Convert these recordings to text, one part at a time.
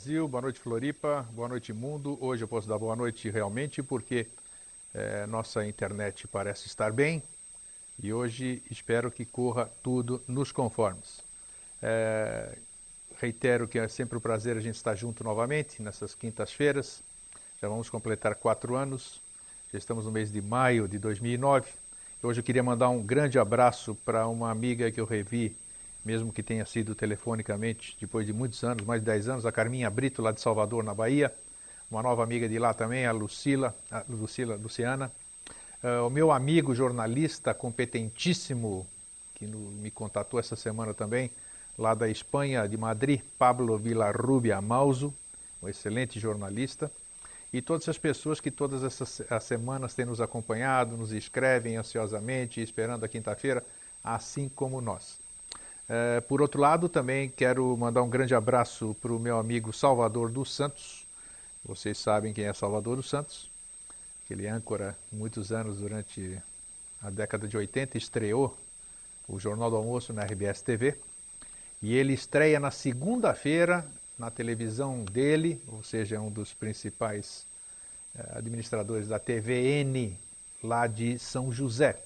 Brasil. Boa noite, Floripa. Boa noite, mundo. Hoje eu posso dar boa noite realmente porque eh, nossa internet parece estar bem e hoje espero que corra tudo nos conformes. Eh, reitero que é sempre um prazer a gente estar junto novamente nessas quintas-feiras. Já vamos completar quatro anos. Já estamos no mês de maio de 2009. Hoje eu queria mandar um grande abraço para uma amiga que eu revi mesmo que tenha sido telefonicamente, depois de muitos anos, mais de 10 anos, a Carminha Brito, lá de Salvador, na Bahia, uma nova amiga de lá também, a Lucila, a Lucila Luciana, uh, o meu amigo jornalista competentíssimo, que no, me contatou essa semana também, lá da Espanha, de Madrid, Pablo Villarrubia Mauso, um excelente jornalista, e todas as pessoas que todas essas as semanas têm nos acompanhado, nos escrevem ansiosamente, esperando a quinta-feira, assim como nós. É, por outro lado, também quero mandar um grande abraço para o meu amigo Salvador dos Santos. Vocês sabem quem é Salvador dos Santos, aquele âncora muitos anos durante a década de 80 estreou o Jornal do Almoço na RBS TV. E ele estreia na segunda-feira na televisão dele, ou seja, é um dos principais eh, administradores da TVN lá de São José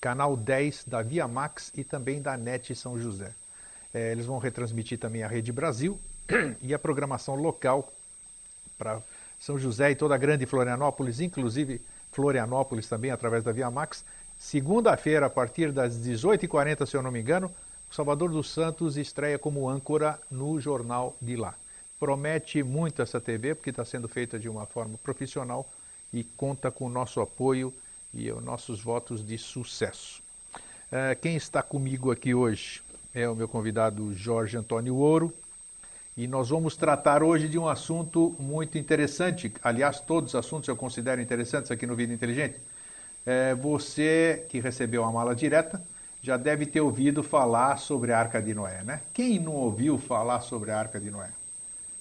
canal 10 da Via Max e também da NET São José. É, eles vão retransmitir também a Rede Brasil e a programação local para São José e toda a grande Florianópolis, inclusive Florianópolis também através da Via Max. Segunda-feira, a partir das 18h40, se eu não me engano, o Salvador dos Santos estreia como âncora no jornal de lá. Promete muito essa TV, porque está sendo feita de uma forma profissional e conta com o nosso apoio e os nossos votos de sucesso. É, quem está comigo aqui hoje é o meu convidado Jorge Antônio Ouro e nós vamos tratar hoje de um assunto muito interessante. Aliás, todos os assuntos eu considero interessantes aqui no Vida Inteligente. É, você que recebeu a mala direta já deve ter ouvido falar sobre a Arca de Noé, né? Quem não ouviu falar sobre a Arca de Noé?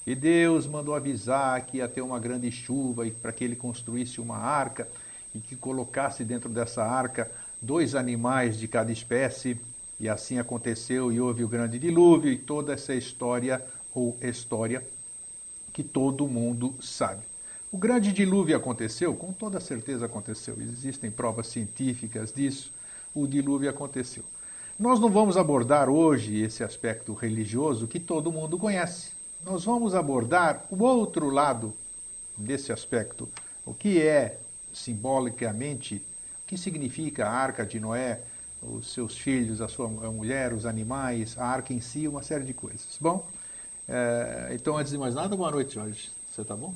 E Deus mandou avisar que ia ter uma grande chuva e para que ele construísse uma arca e que colocasse dentro dessa arca dois animais de cada espécie, e assim aconteceu, e houve o grande dilúvio, e toda essa história ou história que todo mundo sabe. O grande dilúvio aconteceu? Com toda certeza aconteceu. Existem provas científicas disso. O dilúvio aconteceu. Nós não vamos abordar hoje esse aspecto religioso que todo mundo conhece. Nós vamos abordar o outro lado desse aspecto. O que é simbolicamente o que significa a arca de Noé, os seus filhos, a sua mulher, os animais, a arca em si, uma série de coisas. Bom, é, então antes de mais nada, boa noite, Jorge. Você tá bom?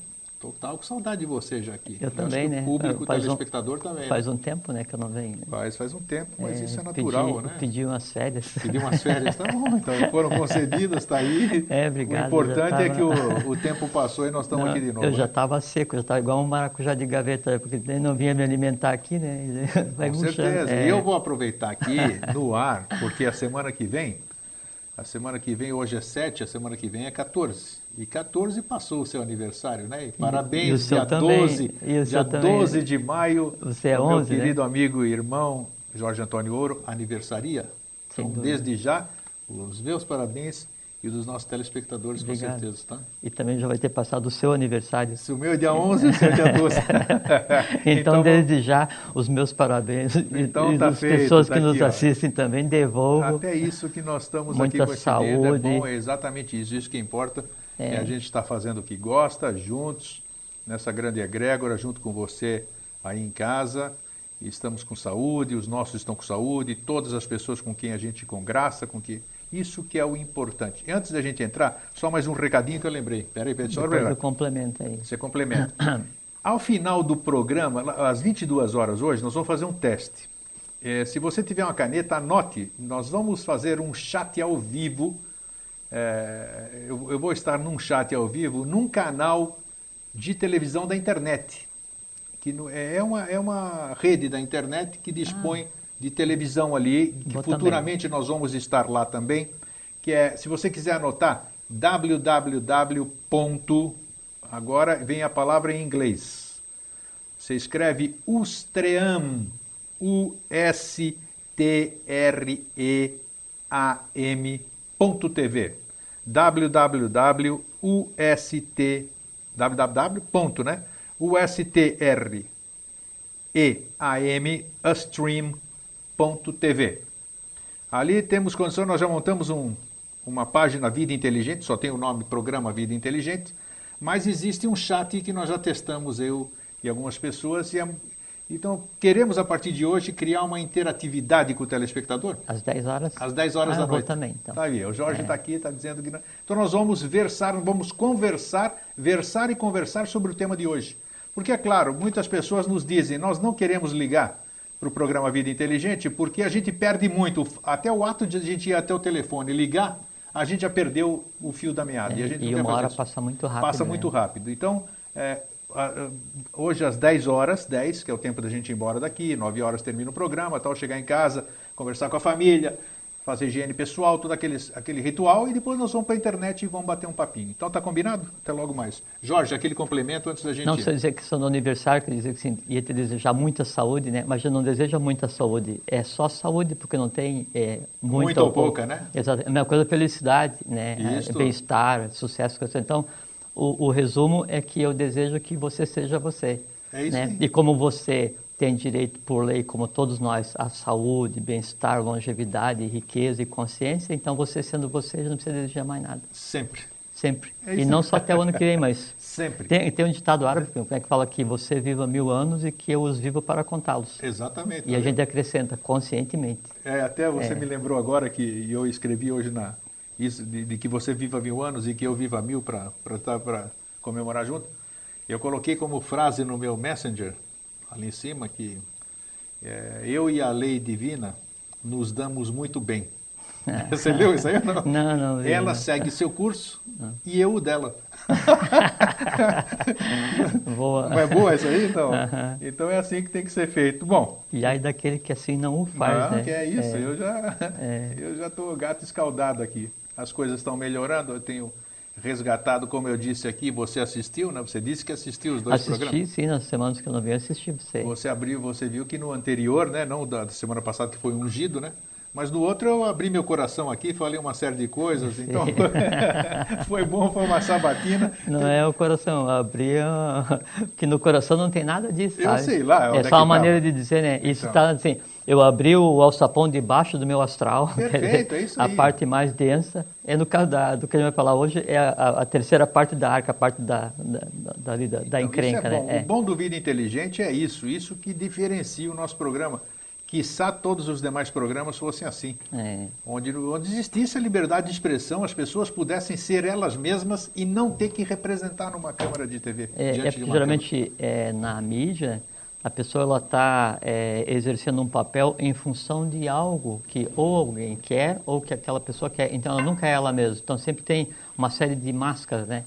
Estou com saudade de você já aqui. Eu, eu também, né? O público, o telespectador um, também. Faz né? um tempo, né, que eu não venho. Né? Faz, faz um tempo, mas é, isso é natural, pedi, né? Pedi umas férias. Pedi umas férias, tá bom. Então foram concedidas, está aí. É, obrigado. O importante tava... é que o, o, tempo passou e nós estamos não, aqui de novo. Eu já né? estava seco, já estava igual um maracujá de gaveta, porque não vinha me alimentar aqui, né? Vai Com certeza. É... E eu vou aproveitar aqui no ar, porque a semana que vem, a semana que vem, hoje é 7, a semana que vem é 14. E 14 passou o seu aniversário, né? E parabéns, e dia também, 12, dia 12 de maio. Você é o 11, meu querido né? amigo e irmão Jorge Antônio Ouro aniversaria. Sem então, dúvida. desde já, os meus parabéns e dos nossos telespectadores, Obrigado. com certeza, tá? E também já vai ter passado o seu aniversário. Se o meu é dia 11, o seu é dia 12. então, então, desde já, os meus parabéns. Então, e tá as feito, pessoas tá que nos aqui, ó. assistem também, devolvo. Até isso que nós estamos Muita aqui com esse saúde. dedo, é bom, é exatamente isso, isso que importa. É. a gente está fazendo o que gosta, juntos, nessa grande egrégora, junto com você aí em casa. Estamos com saúde, os nossos estão com saúde, todas as pessoas com quem a gente com graça, com que isso que é o importante. Antes da gente entrar, só mais um recadinho que eu lembrei. Peraí, peraí, só Depois eu complemento aí. Você complementa. Ao final do programa, às 22 horas hoje, nós vamos fazer um teste. É, se você tiver uma caneta, anote. Nós vamos fazer um chat ao vivo é, eu, eu vou estar num chat ao vivo num canal de televisão da internet, que no- é uma, é uma rede da internet que dispõe de televisão ali, que Vou futuramente nós vamos estar lá também, que é, se você quiser anotar, www. Agora vem a palavra em inglês. Você escreve Ustream, U-S-T-R-E-A-M.tv. www.ust www. ponto, né? USTR EAM Ali temos condição, nós já montamos um- uma página Vida Inteligente, só tem o nome Programa Vida Inteligente, mas existe um chat que nós já testamos, eu e algumas pessoas, e é- então queremos a partir de hoje criar uma interatividade com o telespectador. Às 10 horas? Às 10 horas Ah, da noite. também, então. Tá aí, o Jorge É. está aqui, está dizendo que não. Então nós vamos versar, vamos conversar, versar e conversar sobre o tema de hoje. Porque, é claro, muitas pessoas nos dizem, nós não queremos ligar para o programa Vida Inteligente porque a gente perde muito. Até o ato de a gente ir até o telefone e ligar, a gente já perdeu o fio da meada. e a É, gente e uma hora isso. passa muito rápido. Passa né? muito rápido. Então, é, hoje às 10 horas, 10, que é o tempo da gente ir embora daqui, 9 horas termina o programa, tal, chegar em casa, conversar com a família, fazer higiene pessoal, todo aqueles, aquele ritual, e depois nós vamos para a internet e vamos bater um papinho. Então tá combinado? Até logo mais. Jorge, aquele complemento antes da gente Não precisa dizer que sou no aniversário, que dizer que assim, ia te desejar muita saúde, né? Mas eu não desejo muita saúde. É só saúde, porque não tem é, muita, Muita ou pouca, né? Exato. A mesma coisa, felicidade, né? É. Bem-estar, sucesso. coisa. Então, o, o resumo é que eu desejo que você seja você. É isso né? E como você tem direito por lei, como todos nós, à saúde, bem-estar, longevidade, riqueza e consciência, então você sendo você já não precisa desejar mais nada. Sempre. Sempre. É e não só até o ano que vem, mas Sempre. tem, tem um ditado árabe é que fala que você viva mil anos e que eu os vivo para contá-los. Exatamente. E a gente acrescenta conscientemente. É, até você É. me lembrou agora que eu escrevi hoje na isso de, de que você viva mil anos e que eu viva mil para comemorar junto. Eu coloquei como frase no meu Messenger ali em cima que é, eu e a lei divina nos damos muito bem. Você leu isso aí ou não? Não, não Ela não. segue seu curso e eu o dela. Boa. Não é boa isso aí, então? Aham. Então é assim que tem que ser feito. Bom, E aí daquele que assim não o faz, não, né? que é isso. Eu já É. eu já estou gato escaldado aqui. As coisas estão melhorando. Eu tenho resgatado, como eu disse aqui, você assistiu, né? Você disse que assistiu os dois Assisti, programas. sim, nas semanas que eu não vi, eu assisti você. Você abriu, você viu que no anterior, né? Não da semana passada que foi ungido, né? Mas no outro eu abri meu coração aqui, falei uma série de coisas. Então foi bom, foi uma sabatina. Não é o coração, abria. que no coração não tem nada disso. Eu sabe? sei lá É é só uma maneira de dizer, né? Isso Então. está assim. Eu abri o alçapão debaixo do meu astral. Perfeito, é isso A aí. parte mais densa é no caso da, do que a gente vai falar hoje, é a, a- a terceira parte da arca, a parte da, da, da, da, da- Então, encrenca, isso é bom. né? O bom do Vida Inteligente é isso, isso que diferencia o nosso programa. Quiçá todos os demais programas fossem assim. É. Onde, onde existisse a liberdade de expressão, as pessoas pudessem ser elas mesmas e não ter que representar numa câmera de TV. É, é porque geralmente é, na mídia a pessoa ela está exercendo um papel em função de algo que ou alguém quer ou que aquela pessoa quer. Então ela nunca é ela mesma. Então sempre tem uma série de máscaras, né?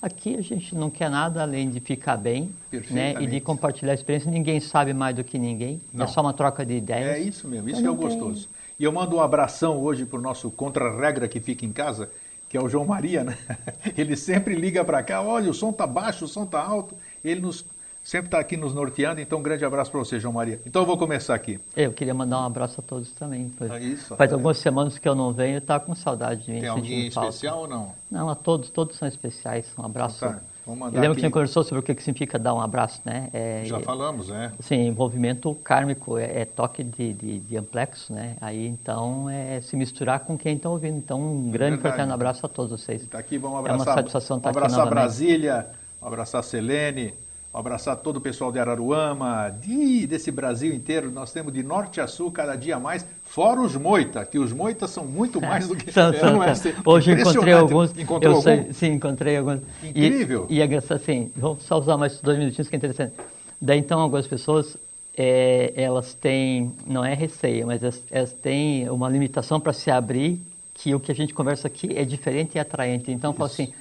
Aqui a gente não quer nada além de ficar bem né? e de compartilhar a experiência. Ninguém sabe mais do que ninguém. Não. É só uma troca de ideias. É isso mesmo, isso Eu que é o gostoso. E eu mando um abração hoje para o nosso contra-regra que fica em casa, que é o João Maria, né? Ele sempre liga para cá, olha, o som tá baixo, o som tá alto. Ele nos, sempre está aqui nos norteando, então um grande abraço para você, João Maria. Então eu vou começar aqui. Eu queria mandar um abraço a todos também. pois É isso, Faz é. algumas semanas que eu não venho, eu estava com saudade de mim. Tem alguém especial ou não? Não, a todos, todos são especiais. Um abraço. Então tá, vamos mandar Lembra aqui. que a gente conversou sobre o que significa dar um abraço, né? É, Já é- falamos, né? Sim, envolvimento kármico, é, é toque de, de, de amplexo, né? Aí então é se misturar com quem está ouvindo. Então um grande verdade. fraterno abraço a todos vocês. Está aqui, vamos É uma abraçar. satisfação estar vamos aqui abraçar novamente. Brasília, abraçar Selene, abraçar todo o pessoal de Araruama, de, desse Brasil inteiro. Nós temos de norte a sul cada dia mais, fora os moita, que os moitas são muito mais do que. São, É, são, é? são. Hoje encontrei alguns. Encontrou eu algum? sei- sim, encontrei alguns. E- Incrível. E, é engraçado, assim, vamos só usar mais dois minutinhos que é interessante. Daí então algumas pessoas, é, elas têm, não é receio, mas elas, elas têm uma limitação para se abrir que o que a gente conversa aqui é diferente e atraente. Então, eu falo assim,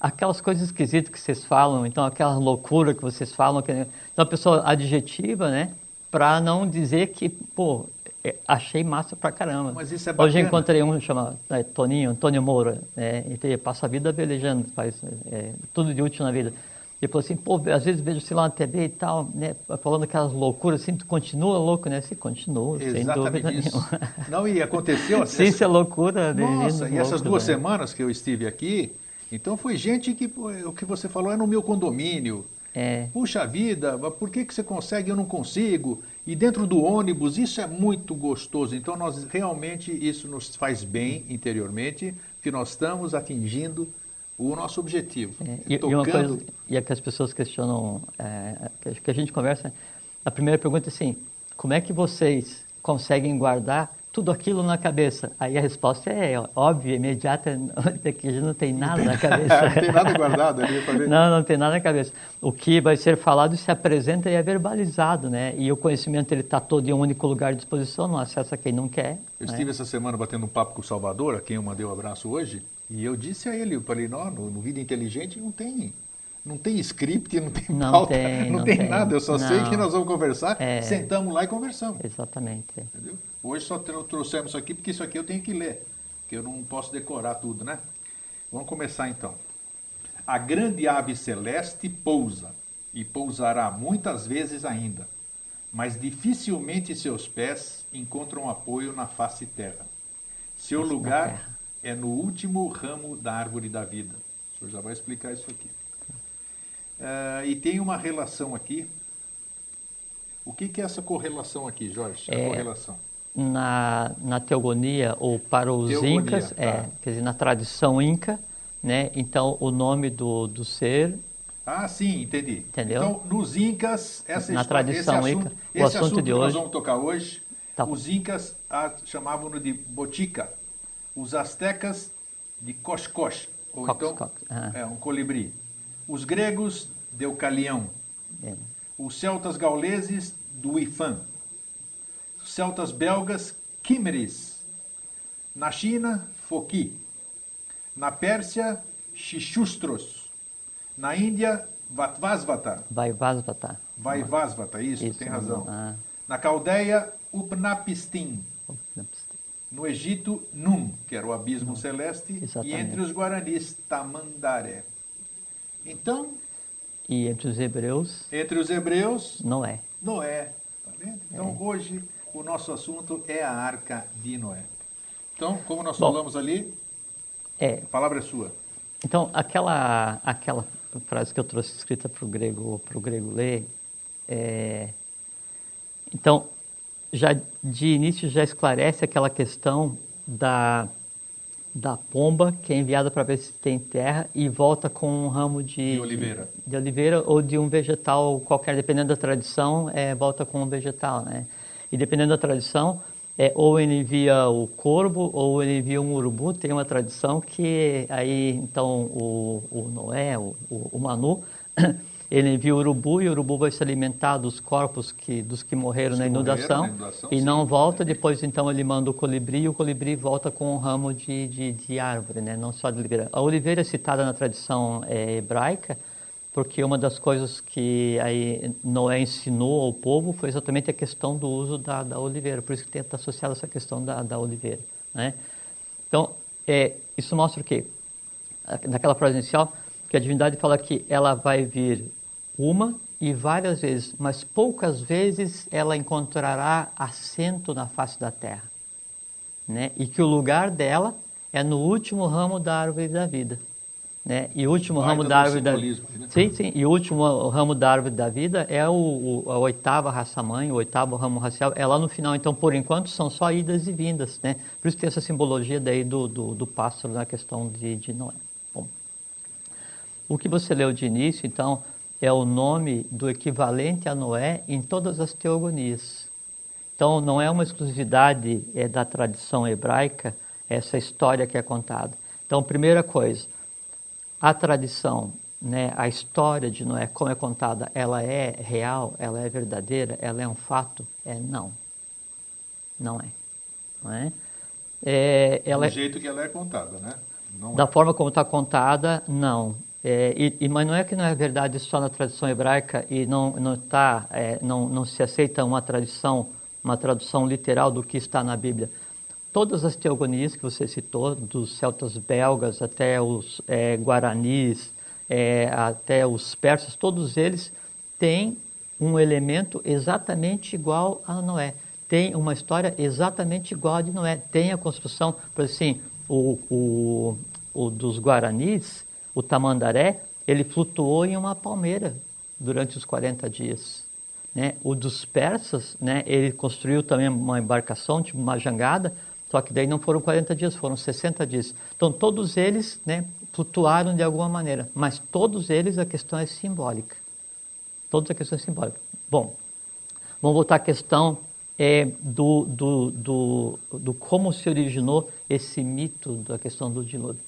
aquelas coisas esquisitas que vocês falam, então aquela loucura que vocês falam, que, então a pessoa adjetiva, né, para não dizer que, pô, é, achei massa pra caramba. Mas isso é bacana. Hoje encontrei um chamado né, Toninho, Antônio Moura, né, ele passa a vida velejando, faz é, tudo de útil na vida. Ele falou assim, pô, às vezes vejo, sei lá, na TV e tal, né, falando aquelas loucuras, assim, tu continua louco, né? Você continua, sem dúvida isso. nenhuma. Não, e aconteceu assim. Sim, isso é loucura. né, Nossa, e essas louco, duas né? semanas que eu estive aqui, então foi gente que, o que você falou é no meu condomínio. É, Puxa vida, por que, que você consegue e eu não consigo? E dentro do ônibus, isso é muito gostoso. Então, nós realmente, isso nos faz bem interiormente, que nós estamos atingindo o nosso objetivo. É, e, e uma coisa e é que as pessoas questionam, é, que a gente conversa, a primeira pergunta é assim, como é que vocês conseguem guardar tudo aquilo na cabeça? Aí a resposta é óbvia, imediata, é que a gente não tem nada na cabeça. não tem nada guardado ali para ver. Não, não tem nada na cabeça. O que vai ser falado se apresenta e é verbalizado, né? E o conhecimento ele está todo em um único lugar de disposição, não acessa quem não quer. Eu né? estive essa semana batendo um papo com o Salvador, a quem eu mandei um abraço hoje, e eu disse a ele, eu falei, não, no, no Vida Inteligente não tem, não tem script, não tem Não pauta, tem, não, não tem, tem. nada, eu só sei Não. que nós vamos conversar, É. sentamos lá e conversamos. Exatamente. Entendeu? Hoje só trou- trouxemos isso aqui porque isso aqui eu tenho que ler, que eu não posso decorar tudo, né? Vamos começar então. A grande ave celeste pousa e pousará muitas vezes ainda, mas dificilmente seus pés encontram apoio na face terra. Seu Face lugar é no último ramo da árvore da vida. O senhor já vai explicar isso aqui. Ah, e tem uma relação aqui. O que, que é essa correlação aqui, Jorge? A É, correlação. Na, na teogonia ou para os Teogonia, incas, é, tá. quer dizer, na tradição inca, né? Então o nome do, do ser, Ah, sim, entendi. Entendeu? Então, nos Incas, essa Na história, tradição esse assunto, Inca, o esse assunto assunto de que nós hoje- vamos tocar hoje, Tá. os Incas ah, chamavam-no de botica, os astecas de coscos, ou Cox, então cox, ah. é, um colibri. Os gregos, deucalião. é, Os celtas gauleses, do Ifan. Celtas belgas, Quimeris. Na China, Foki. Na Pérsia, Xixustros. Na Índia, Vatvasvata. vai Vasvata. Vaivasvata, isso, Isso, tem razão. ah. Na Caldeia, Upnapistim. No Egito, Num, que era o abismo celeste. E Exatamente. entre os guaranis, Tamandaré. Então, E entre os hebreus, entre os hebreus, Noé. Noé. Tá vendo? Então, É. hoje, o nosso assunto é a arca de Noé. Então, como nós Bom. falamos ali, É, a palavra é sua. Então, aquela, aquela frase que eu trouxe escrita para o grego, pro grego ler, é, então, já de início já esclarece aquela questão da, da pomba que é enviada para ver se tem terra e volta com um ramo de, De oliveira. de, oliveira ou de um vegetal qualquer, dependendo da tradição, é, volta com um vegetal, né? E dependendo da tradição, é, ou ele envia o corvo ou ele envia um urubu. Tem uma tradição que aí então o, o Noé, o, o, Manu, ele envia o urubu e o urubu vai se alimentar dos corpos que, dos que morreram, na que morreram inundação, na inundação, e sim. não volta. Depois então ele manda o colibri e o colibri volta com um ramo de, de, de árvore, né? não só de oliveira. A oliveira é citada na tradição eh, hebraica porque uma das coisas que aí Noé ensinou ao povo foi exatamente a questão do uso da, da oliveira, por isso que está associada essa questão da, da oliveira. Né? Então, é, isso mostra o quê? Naquela frase inicial, que a divindade fala que ela vai vir uma e várias vezes, mas poucas vezes ela encontrará assento na face da terra. Né? E que o lugar dela é no último ramo da árvore da vida. Né? E o último ramo da árvore da aí, né? Sim, sim. E o último ramo da árvore da vida é o, o- a oitava raça-mãe, o oitavo ramo racial. É lá no final. Então, por enquanto, são só idas e vindas. Né? Por isso que tem essa simbologia daí do, do, do pássaro na questão de, de Noé. Bom, o que você leu de início, então, é o nome do equivalente a Noé em todas as teogonias. Então, não é uma exclusividade é, da tradição hebraica essa história que é contada. Então, primeira coisa, a tradição, né, a história de Noé, como é contada, ela é real, ela é verdadeira, ela é um fato? É não. Não é. Não é? É, ela Do jeito que ela é contada, né? Não da é. forma como está contada, não. É, e, e, mas não é que não é verdade só na tradição hebraica e não não tá é, não, não se aceita uma tradição uma tradução literal do que está na Bíblia. Todas as teogonias que você citou, dos celtas belgas até os é, guaranis, é, até os persas, todos eles têm um elemento exatamente igual a Noé. Tem uma história exatamente igual a de Noé. Tem a construção, por assim, o, o, o dos guaranis, o tamandaré, ele flutuou em uma palmeira durante os 40 dias. Né? O dos persas, né, ele construiu também uma embarcação, tipo uma jangada, só que daí não foram 40 dias, foram 60 dias. Então todos eles né, flutuaram de alguma maneira, mas todos eles a questão é simbólica. Todos a questão é simbólica. Bom, vamos voltar à questão é, do, do, do, do, como se originou esse mito da questão do dilúvio.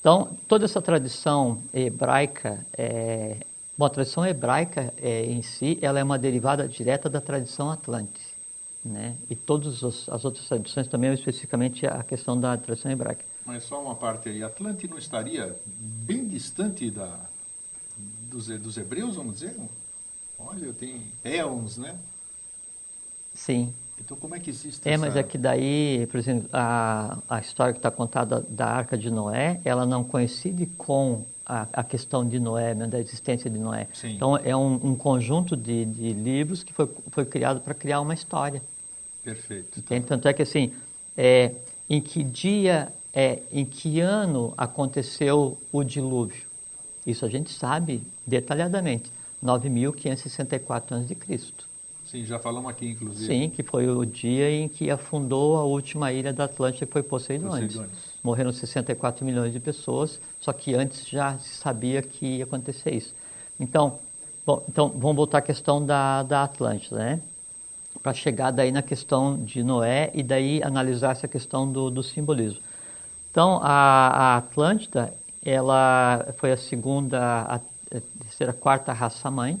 Então, toda essa tradição hebraica, é, bom, a tradição hebraica é, em si, ela é uma derivada direta da tradição atlântica. Né? E todas as outras tradições também, especificamente a questão da tradição hebraica. Mas só uma parte aí, Atlante não estaria bem distante da, dos, dos hebreus, vamos dizer? Olha, tem éons, né? Sim. Então como é que existe É, essa... mas é que daí, por exemplo, a, a história que está contada da Arca de Noé, ela não coincide com a, a questão de Noé, né, da existência de Noé. Sim. Então é um, um conjunto de, de, livros que foi, foi criado para criar uma história. Perfeito. Entende? Tanto é que assim, é, em que dia, é, em que ano aconteceu o dilúvio? Isso a gente sabe detalhadamente. 9.564 a.C. Sim, já falamos aqui, inclusive. Sim, que foi o dia em que afundou a última ilha da Atlântica, que foi Poseidones. Poseidones. Morreram 64 milhões de pessoas, só que antes já se sabia que ia acontecer isso. Então, bom, então vamos voltar à questão da, da Atlântida, né? Para chegar daí na questão de Noé e daí analisar essa questão do, do simbolismo. Então, a, a Atlântida, ela foi a segunda, a, terceira, a quarta raça-mãe,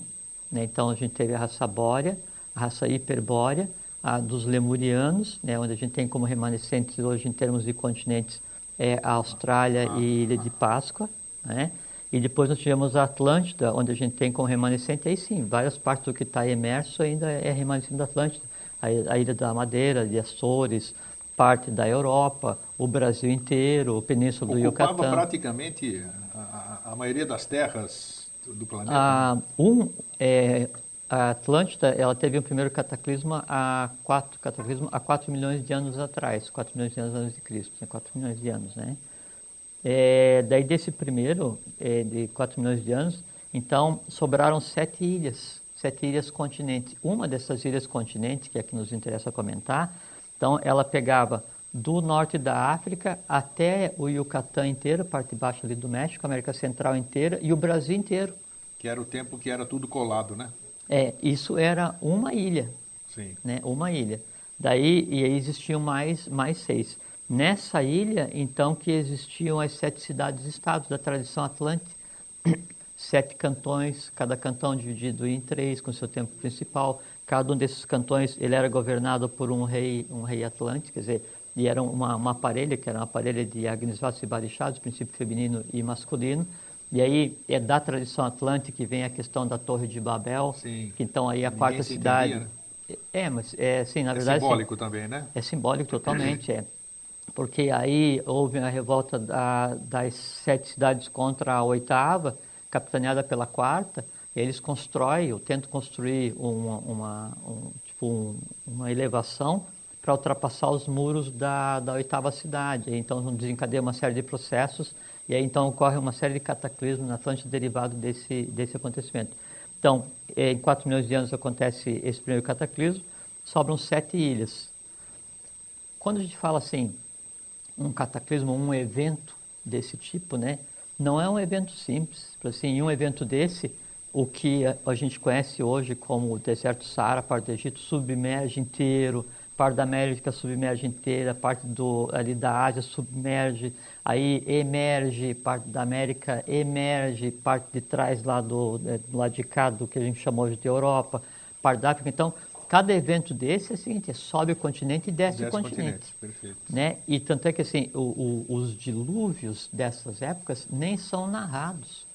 né? Então, a gente teve a raça Bórea, a raça hiperbórea, a dos lemurianos, né, onde a gente tem como remanescentes hoje em termos de continentes é a Austrália e Ilha de Páscoa, né? E depois nós tivemos a Atlântida, onde a gente tem como remanescente, aí sim, várias partes do que está imerso ainda é remanescente da Atlântida. A, a, Ilha da Madeira, de Açores, parte da Europa, o Brasil inteiro, a Península do Yucatán. Ocupava praticamente a, a, a, maioria das terras do planeta? Ah, um, é, a Atlântida ela teve o primeiro cataclisma há 4, cataclisma há 4 milhões de anos atrás, 4 milhões de anos antes de Cristo, 4 né, milhões de anos, né? É, daí desse primeiro, é, de 4 milhões de anos, então sobraram sete ilhas, sete ilhas continentes. Uma dessas ilhas continentes, que é a que nos interessa comentar, então ela pegava do norte da África até o Yucatán inteiro, parte de baixo ali do México, América Central inteira e o Brasil inteiro. Que era o tempo que era tudo colado, né? É, isso era uma ilha. Sim. Né? Uma ilha. Daí e aí existiam mais, mais seis. Nessa ilha, então, que existiam as sete cidades-estados da tradição atlântica. Sete cantões, cada cantão dividido em três, com seu tempo principal. Cada um desses cantões ele era governado por um rei, um rei atlântico, quer dizer, e era uma, uma parelha, que era uma parelha de Agnisvatos e Barichados, princípio feminino e masculino. E aí é da tradição atlântica que vem a questão da Torre de Babel, Sim. que então aí a Ninguém quarta cidade. Entendia, né? É, mas é assim, na é verdade. É simbólico assim, também, né? É simbólico totalmente, é. Porque aí houve a revolta da, das sete cidades contra a oitava, capitaneada pela quarta, eles constroem, ou tentam construir uma, uma, um, tipo um, uma elevação para ultrapassar os muros da, da oitava cidade. Então desencadeia uma série de processos e aí então ocorre uma série de cataclismos na Atlântida derivado desse, desse acontecimento. Então, em 4 milhões de anos acontece esse primeiro cataclismo, sobram sete ilhas. Quando a gente fala assim, um cataclismo, um evento desse tipo, né, não é um evento simples. Assim, em um evento desse, o que a gente conhece hoje como o deserto Saara, parte do Egito, submerge inteiro, parte da América submerge inteira, parte do, ali da Ásia submerge, aí emerge, parte da América emerge, parte de trás lá do, do lado de cá, do que a gente chamou hoje de Europa, parte da África. Então, cada evento desse é o seguinte, sobe o continente e desce, Desce o continente. Perfeito. Né? E tanto é que assim, o, o, os dilúvios dessas épocas nem são narrados.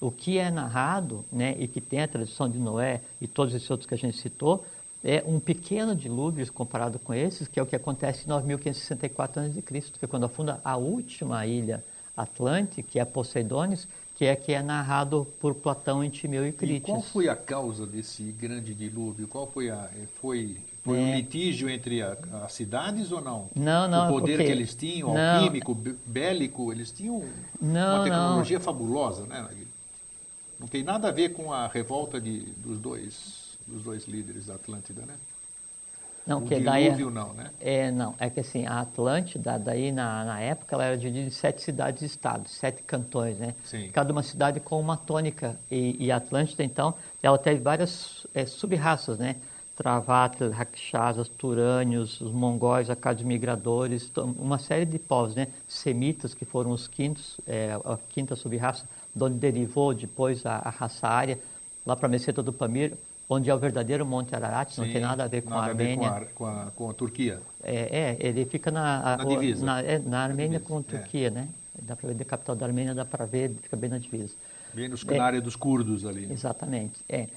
O que é narrado, né, e que tem a tradição de Noé e todos esses outros que a gente citou, é um pequeno dilúvio comparado com esses, que é o que acontece em 9564 a.C., que é quando afunda a última ilha Atlante, que é Poseidones, que é que é narrado por Platão em Timeu e Crítias. E qual foi a causa desse grande dilúvio? Qual foi a foi foi é. um litígio entre as cidades ou não? Não, não. O poder porque... que eles tinham, não. alquímico, bélico, eles tinham não, uma tecnologia não. fabulosa, né? Não tem nada a ver com a revolta de, dos dois dos dois líderes da Atlântida, né? Não, o que daí, não, né? É, não. É que assim, a Atlântida, daí na, na época, ela era dividida em sete cidades-estados, sete cantões, né? Sim. Cada uma cidade com uma tônica. E, e a Atlântida, então, ela teve várias é, sub-raças, né? Travatas, Rakshasas, Turânios, os mongóis, acados migradores, uma série de povos, né? Semitas, que foram os quintos, é, a quinta sub-raça, de onde derivou depois a, a raça ária, lá para a meseta do Pamir, onde é o verdadeiro Monte Ararat, Sim, não tem nada a ver com a Armênia. A com, a, com, a, com a, Turquia. É, é, ele fica na, na divisa. Na, é, na Armênia divisa, com a Turquia, é. né? Dá para ver da capital da Armênia, dá para ver, fica bem na divisa. Bem nos, é, na área dos curdos ali. Né? Exatamente, é.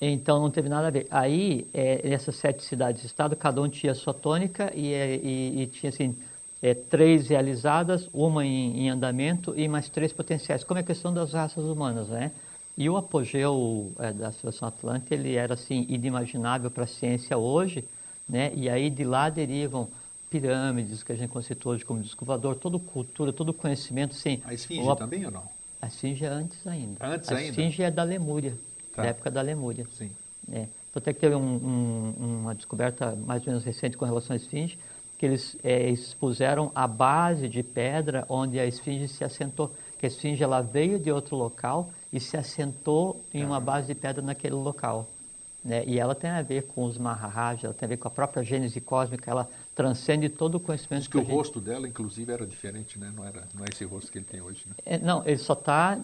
Então não teve nada a ver. Aí, é, nessas sete cidades-estado, cada um tinha sua tônica e, é, e, e tinha assim, é, três realizadas, uma em, em, andamento e mais três potenciais, como é a questão das raças humanas, né? E o apogeu é, da civilização atlântica, ele era assim inimaginável para a ciência hoje, né? E aí de lá derivam pirâmides que a gente conceitou hoje como descobridor, toda cultura, todo conhecimento, sim. A esfinge o, também ou não? A esfinge é antes ainda. Antes a ainda? A esfinge é da Lemúria, tá. da época da Lemúria. Sim. É. Até que teve um, um, uma descoberta mais ou menos recente com relação à esfinge, que eles é, expuseram a base de pedra onde a esfinge se assentou. Que a esfinge ela veio de outro local e se assentou em uma base de pedra naquele local. Né? E ela tem a ver com os Maharajas, ela tem a ver com a própria gênese cósmica, ela transcende todo o conhecimento. Diz que, que o gente... rosto dela, inclusive, era diferente, né? não, era, não é esse rosto que ele tem hoje. Né? É, não, ele só está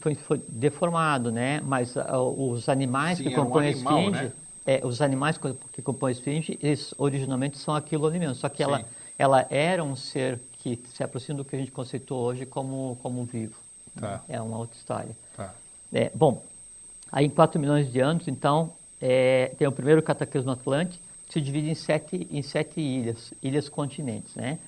foi, foi, deformado, né? mas uh, os animais Sim, que compõem um animal, a esfinge, né? é, os animais que compõem a esfinge, eles originalmente são aquilo ali mesmo, só que ela, ela era um ser que se aproxima do que a gente conceitou hoje como, como vivo. Tá. É uma outra história. É, bom, aí em 4 milhões de anos, então, é, tem o primeiro cataclismo Atlântico, se divide em sete, em sete ilhas, ilhas continentes, né?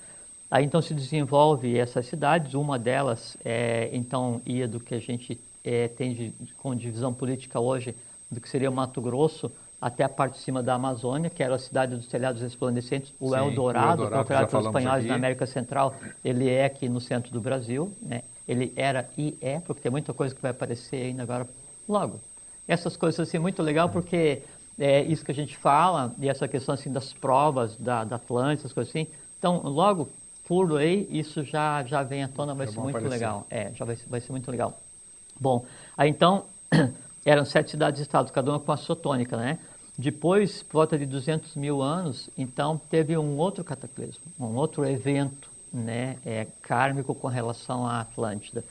Aí então se desenvolve essas cidades, uma delas é, então ia do que a gente é, tem de, com divisão política hoje, do que seria o Mato Grosso, até a parte de cima da Amazônia, que era a cidade dos telhados resplandecentes, o Sim, Eldorado, o Eldorado pelos espanhóis aqui. na América Central, ele é aqui no centro do Brasil, né? Ele era e é, porque tem muita coisa que vai aparecer ainda agora logo. Essas coisas assim, muito legal, porque é isso que a gente fala, e essa questão assim das provas da, da Atlântida, essas coisas assim. Então, logo, por aí, isso já, já vem à tona, vai Já ser muito aparecer. legal. É, já vai, ser- vai ser muito legal. Bom, aí então, eram sete cidades-estados, cada uma com a sua tônica, né? Depois, por volta de 200 mil anos, então, teve um outro cataclismo, um outro evento, né, é, kármico com relação à Atlântida.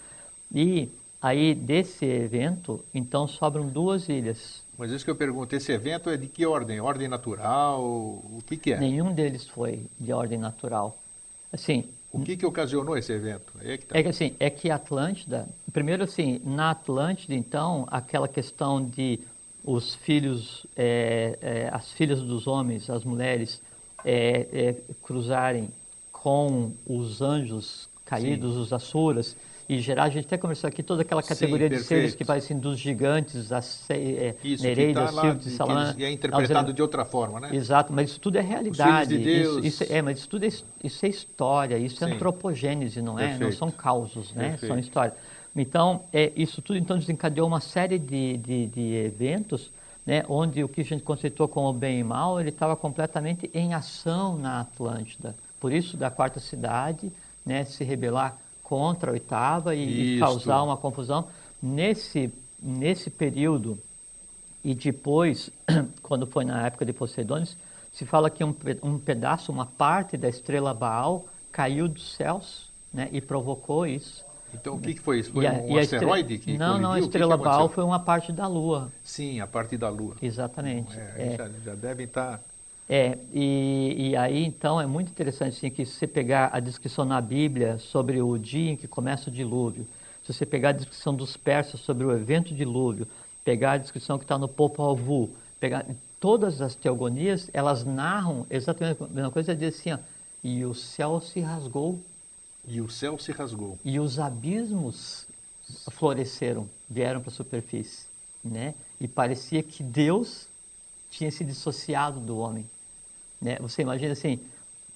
E aí, desse evento, então, sobram duas ilhas. Mas isso que eu pergunto, esse evento é de que ordem? Ordem natural? O que, que é? Nenhum deles foi de ordem natural. Assim, O que, que ocasionou esse evento? É que tá. É que assim, é que Atlântida, primeiro assim, na Atlântida, então, aquela questão de os filhos, é, é, as filhas dos homens, as mulheres, é, cruzarem com os anjos caídos, os asuras, e gerar, a gente até conversou aqui toda aquela Sim, categoria de seres que vai assim, dos gigantes, as é, Isso, Nereidas, tá lá, Sílfides, que Salamandras, eles- e é interpretado de outra forma, né? Exato, mas isso tudo é realidade. de Deus. Isso, isso é, mas isso tudo é, isso é história, isso Sim. é antropogênese, não é? Não Perfeito. são causos, né? Perfeito. São histórias. Então, é, isso tudo então desencadeou uma série de, de, de eventos, né? Onde o que a gente conceitou como bem e mal, ele estava completamente em ação na Atlântida. Por isso, da quarta cidade, né? Se rebelar contra a oitava e, e causar uma confusão. Nesse, nesse período, e depois, quando foi na época de Poseidones, se fala que um, um pedaço, uma parte da estrela Baal caiu dos céus né, e provocou isso. Então o que, que foi isso? Foi E um a asteroide que Não, não, a colidiu? O que que estrela Baal foi uma parte da Lua, Sim, a parte da Lua. exatamente. É, É. Já, já devem estar... É, e, e aí então é muito interessante assim, que se você pegar a descrição na Bíblia sobre o dia em que começa o dilúvio, se você pegar a descrição dos persas sobre o evento dilúvio, pegar a descrição que está no Popol Vuh, pegar todas as teogonias, elas narram exatamente a mesma coisa, diz assim, ó, e o céu se rasgou E o céu se rasgou. e os abismos floresceram, vieram para a superfície, né? E parecia que Deus tinha se dissociado do homem, né? Você imagina assim,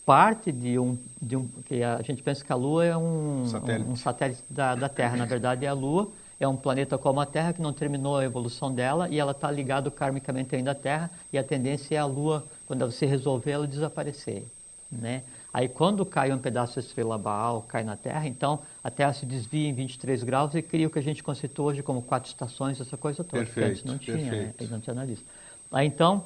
parte de um, de um que a gente pensa que a Lua é um Satélite. um, um satélite da, da Terra, na verdade é a Lua, é um planeta como a Terra que não terminou a evolução dela e ela está ligado karmicamente ainda à Terra e a tendência é a Lua, quando você resolver, ela desaparecer, né? Aí quando cai um pedaço da estrela Baal, cai na Terra, então a Terra se desvia em 23 graus e cria o que a gente conceitou hoje como quatro estações, essa coisa toda, que antes Perfeito, não tinha, né? perfeito. Aí não tinha nada disso. Aí então,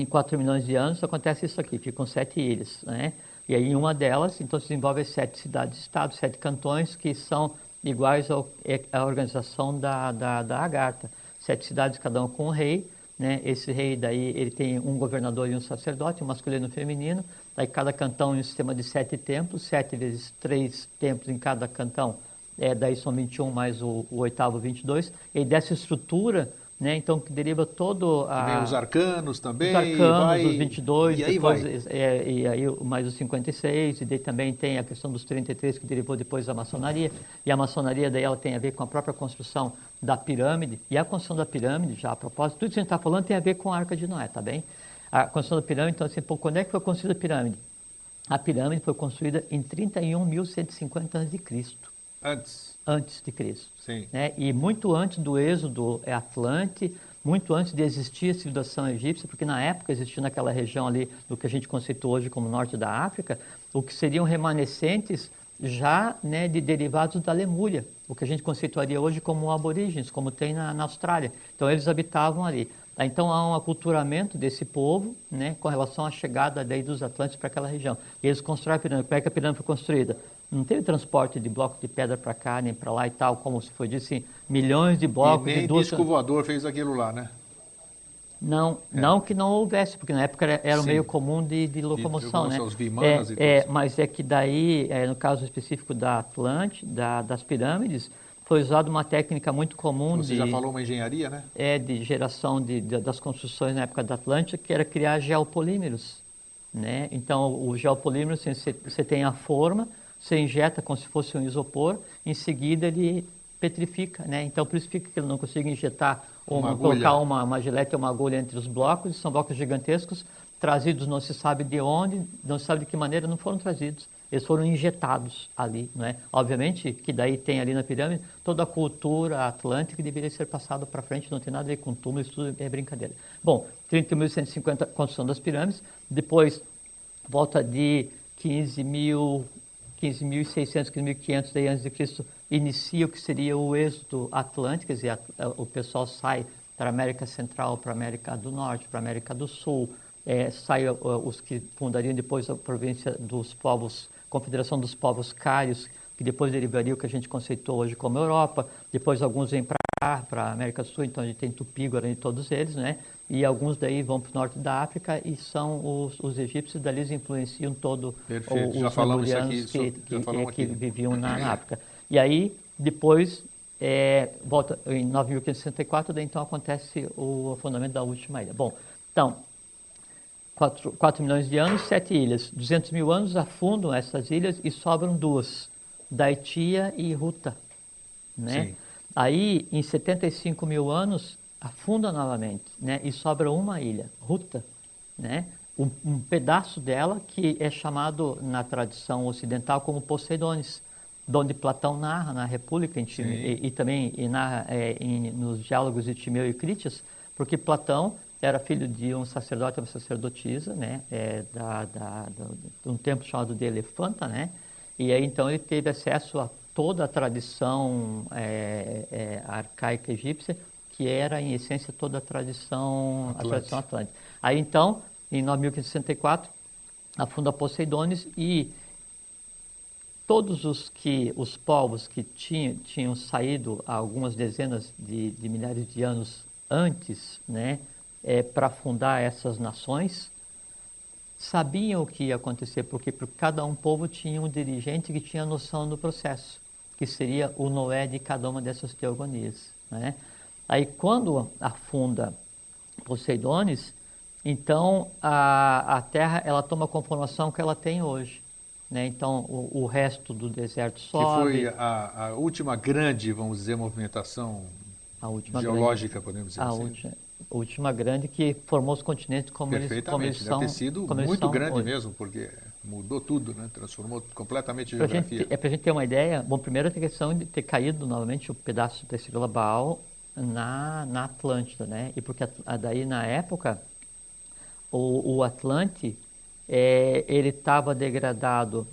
em 4 milhões de anos, acontece isso aqui, ficam sete ilhas, né? E aí em uma delas, então se desenvolve sete cidades-estados, sete cantões que são iguais ao, é- à organização da, da, da. Sete cidades, cada um com um rei, né? Esse rei daí, ele tem um governador e um sacerdote, um masculino e um feminino. Daí cada cantão em um sistema de sete templos, sete vezes três templos em cada cantão, é, daí são 21 mais o, o oitavo 22. E dessa estrutura, né? Então que deriva todo a... Os arcanos também. Os arcanos, vai... os 22, E aí depois, vai. é, e aí mais os 56, e daí também tem a questão dos 33 que derivou depois da maçonaria, e a maçonaria daí ela tem a ver com a própria construção da pirâmide, e a construção da pirâmide, já a propósito, tudo que a gente está falando tem a ver com a Arca de Noé, tá bem? A construção da pirâmide, então assim, pô, quando é que foi construída a pirâmide? A pirâmide foi construída em 31.150 a.C., Antes. Antes de Cristo Sim. né? E muito antes do êxodo Atlante, muito antes de existir a civilização egípcia, porque na época existia naquela região ali, do que a gente conceitou hoje como norte da África, o que seriam remanescentes já né, de derivados da Lemúria, o que a gente conceituaria hoje como aborígenes, como tem na, na Austrália. Então eles habitavam ali. Tá, Então há um aculturamento desse povo né, com relação à chegada daí dos Atlantes para aquela região. E eles constroem a pirâmide. Como é que a pirâmide foi construída? Não teve transporte de bloco de pedra para cá, nem para lá e tal, como se foi assim, milhões de blocos e de nem duas... disco voador fez aquilo lá, né? Não, não que não houvesse, porque na época era, era um meio comum de, de locomoção, locomoção, né? os é, e é, mas é que daí, é, no caso específico da Atlante, da, das pirâmides, foi usada uma técnica muito comum Você de, já falou uma engenharia, né? é, de geração de, de- das construções na época da Atlântida, que era criar geopolímeros. Né? Então, o geopolímero, assim, você, você tem a forma, você injeta como se fosse um isopor, em seguida ele petrifica. Né? Então, por isso fica que ele não consegue injetar, ou Uma colocar uma, uma gilete ou uma agulha entre os blocos, são blocos gigantescos, trazidos não se sabe de onde, não se sabe de que maneira, não foram trazidos. Eles foram injetados ali, não é? Obviamente que daí tem ali na pirâmide toda a cultura atlântica que deveria ser passada para frente, não tem nada a ver com túmulo, isso tudo é brincadeira. Bom, 30.150 construção das pirâmides, depois volta de 15 mil, 15.600, 15.500 daí antes de Cristo, inicia o que seria o êxodo atlântico, quer dizer, o pessoal sai para a América Central, para a América do Norte, para a América do Sul, eh, sai uh, os que fundariam depois a província dos povos, Confederação dos Povos Cários, que depois derivaria o que a gente conceitou hoje como Europa, depois alguns vêm para para a América do Sul, então a gente tem Tupi, Guarani, todos eles, né? E alguns daí vão para o norte da África e são os, os egípcios, dali eles influenciam todo Perfeito, o- já os falamos lemurianos aqui, que, já que- falamos que viviam na, na África. E aí, depois, é, volta em 9.564, daí então acontece o afundamento da última ilha. Bom, então, 4, 4 milhões de anos, sete ilhas. 200 mil anos afundam essas ilhas e sobram duas, Daitia e Ruta. Né? Sim. Aí, em 75 mil anos, afunda novamente né? e sobra uma ilha, Ruta. Né? Um, um pedaço dela que é chamado na tradição ocidental como Poseidones, onde Platão narra na República em e, e também e narra é, em- nos diálogos de Timeu e Critias, porque Platão era filho de um sacerdote, uma sacerdotisa, né, é, da, da, do- de um templo chamado de Elefanta, né, e aí então ele teve acesso a toda a tradição é, é, arcaica egípcia, que era em essência toda a tradição, a Atlântica. tradição atlântica. Aí então, em 9564, afunda Poseidones e todos os que os povos que tinham, tinham saído há algumas dezenas de, de milhares de anos antes, né, é, para fundar essas nações, sabiam o que ia acontecer, porque, porque cada um povo tinha um dirigente que tinha noção do processo, que seria o Noé de cada uma dessas teogonias. Né? Aí, quando afunda Poseidones, então a, a Terra ela toma a conformação que ela tem hoje. Né? Então, o, o, resto do deserto sobe. Que foi a, a, última grande, vamos dizer, movimentação geológica, grande, podemos dizer a assim. Última, última grande que formou os continentes como eles, como eles são. Deve ter sido muito grande hoje. mesmo, porque mudou tudo, né? transformou completamente a geografia. Gente, é para a gente ter uma ideia, bom, primeiro a questão de ter caído novamente o pedaço da estrela Baal na, na Atlântida, né? E porque daí na época o, o Atlante é, ele estava degradado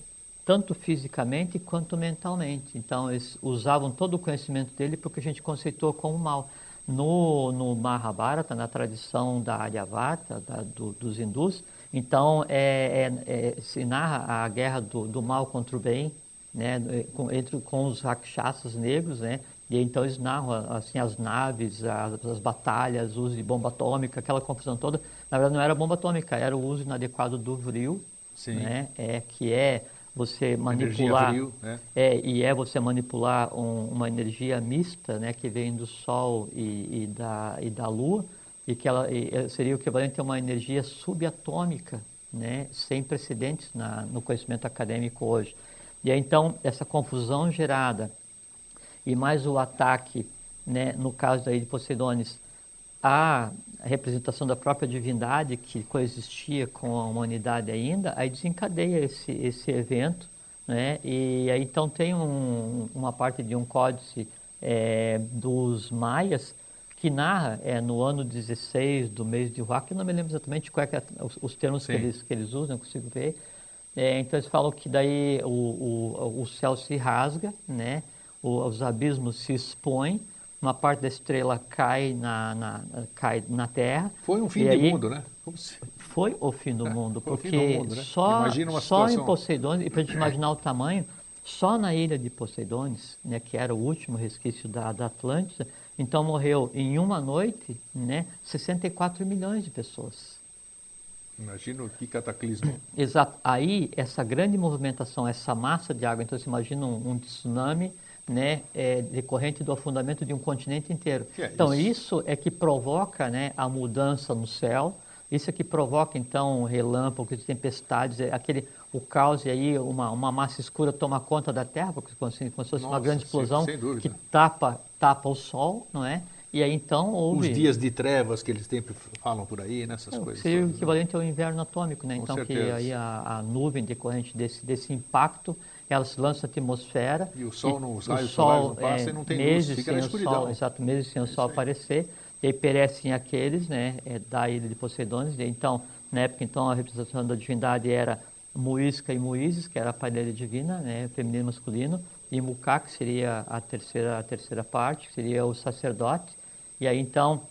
tanto fisicamente quanto mentalmente. Então, eles usavam todo o conhecimento dele porque a gente conceitou como mal. No, no Mahabharata, na tradição da Aryavata, da, do, dos hindus, então é, é, é, se narra a guerra do, do mal contra o bem, né, com, entre, com os rakshasas negros, né, e então eles narram assim, as naves, as, as batalhas, o uso de bomba atômica, aquela confusão toda. Na verdade, não era bomba atômica, era o uso inadequado do vril, né? é, que é você manipular. Vril, né? é, e é você manipular um, uma energia mista né, que vem do Sol e, e, da, e da Lua, e que ela e é, seria o equivalente a uma energia subatômica, né, sem precedentes na, no conhecimento acadêmico hoje. E aí, então, essa confusão gerada e mais o ataque, né, no caso daí de Poseidones, à representação da própria divindade que coexistia com a humanidade ainda, aí desencadeia esse, esse evento, né, e aí então tem um, uma parte de um códice é, dos maias que narra é, no ano 16 do mês de eu não me lembro exatamente quais é os, os, termos que eles, que eles usam, não consigo ver, é, então eles falam que daí o, o, o céu se rasga, né? Os abismos se expõem, uma parte da estrela cai na, na, cai na Terra. Foi um fim do mundo, né? Se... Foi o fim do é, mundo, porque do mundo, né? só, só em Poseidones, e para a gente imaginar o tamanho, só na ilha de Poseidones, né, que era o último resquício da, da Atlântida, então morreu em uma noite né, 64 milhões de pessoas. Imagina que cataclismo. Exato. Aí, essa grande movimentação, essa massa de água, então você imagina um, um tsunami né, é, decorrente do afundamento de um continente inteiro. É então, isso? isso? é que provoca né, a mudança no céu, isso é que provoca, então, relâmpagos, tempestades, é aquele, o caos e aí uma, uma massa escura toma conta da Terra, porque como se fosse Nossa, uma grande explosão que tapa, tapa o Sol, não é? E aí então houve... Os dias de trevas que eles sempre falam por aí, nessas é, coisas. Seria o né? equivalente ao inverno atômico, né? Com então certeza. que aí a, a, nuvem decorrente desse, desse impacto, ela se lança na atmosfera. E o sol não, os raios sol, não passa é, e não tem meses luz, fica sem na escuridão. O sol, exato, meses sem é o sol aparecer. E aí perecem aqueles, né, é, da ilha de Poseidones. Então, na época, então, a representação da divindade era Muisca e Muízes, que era a parelha divina, né, feminino e masculino, e Muká, que seria a terceira, a terceira parte, que seria o sacerdote, e aí então,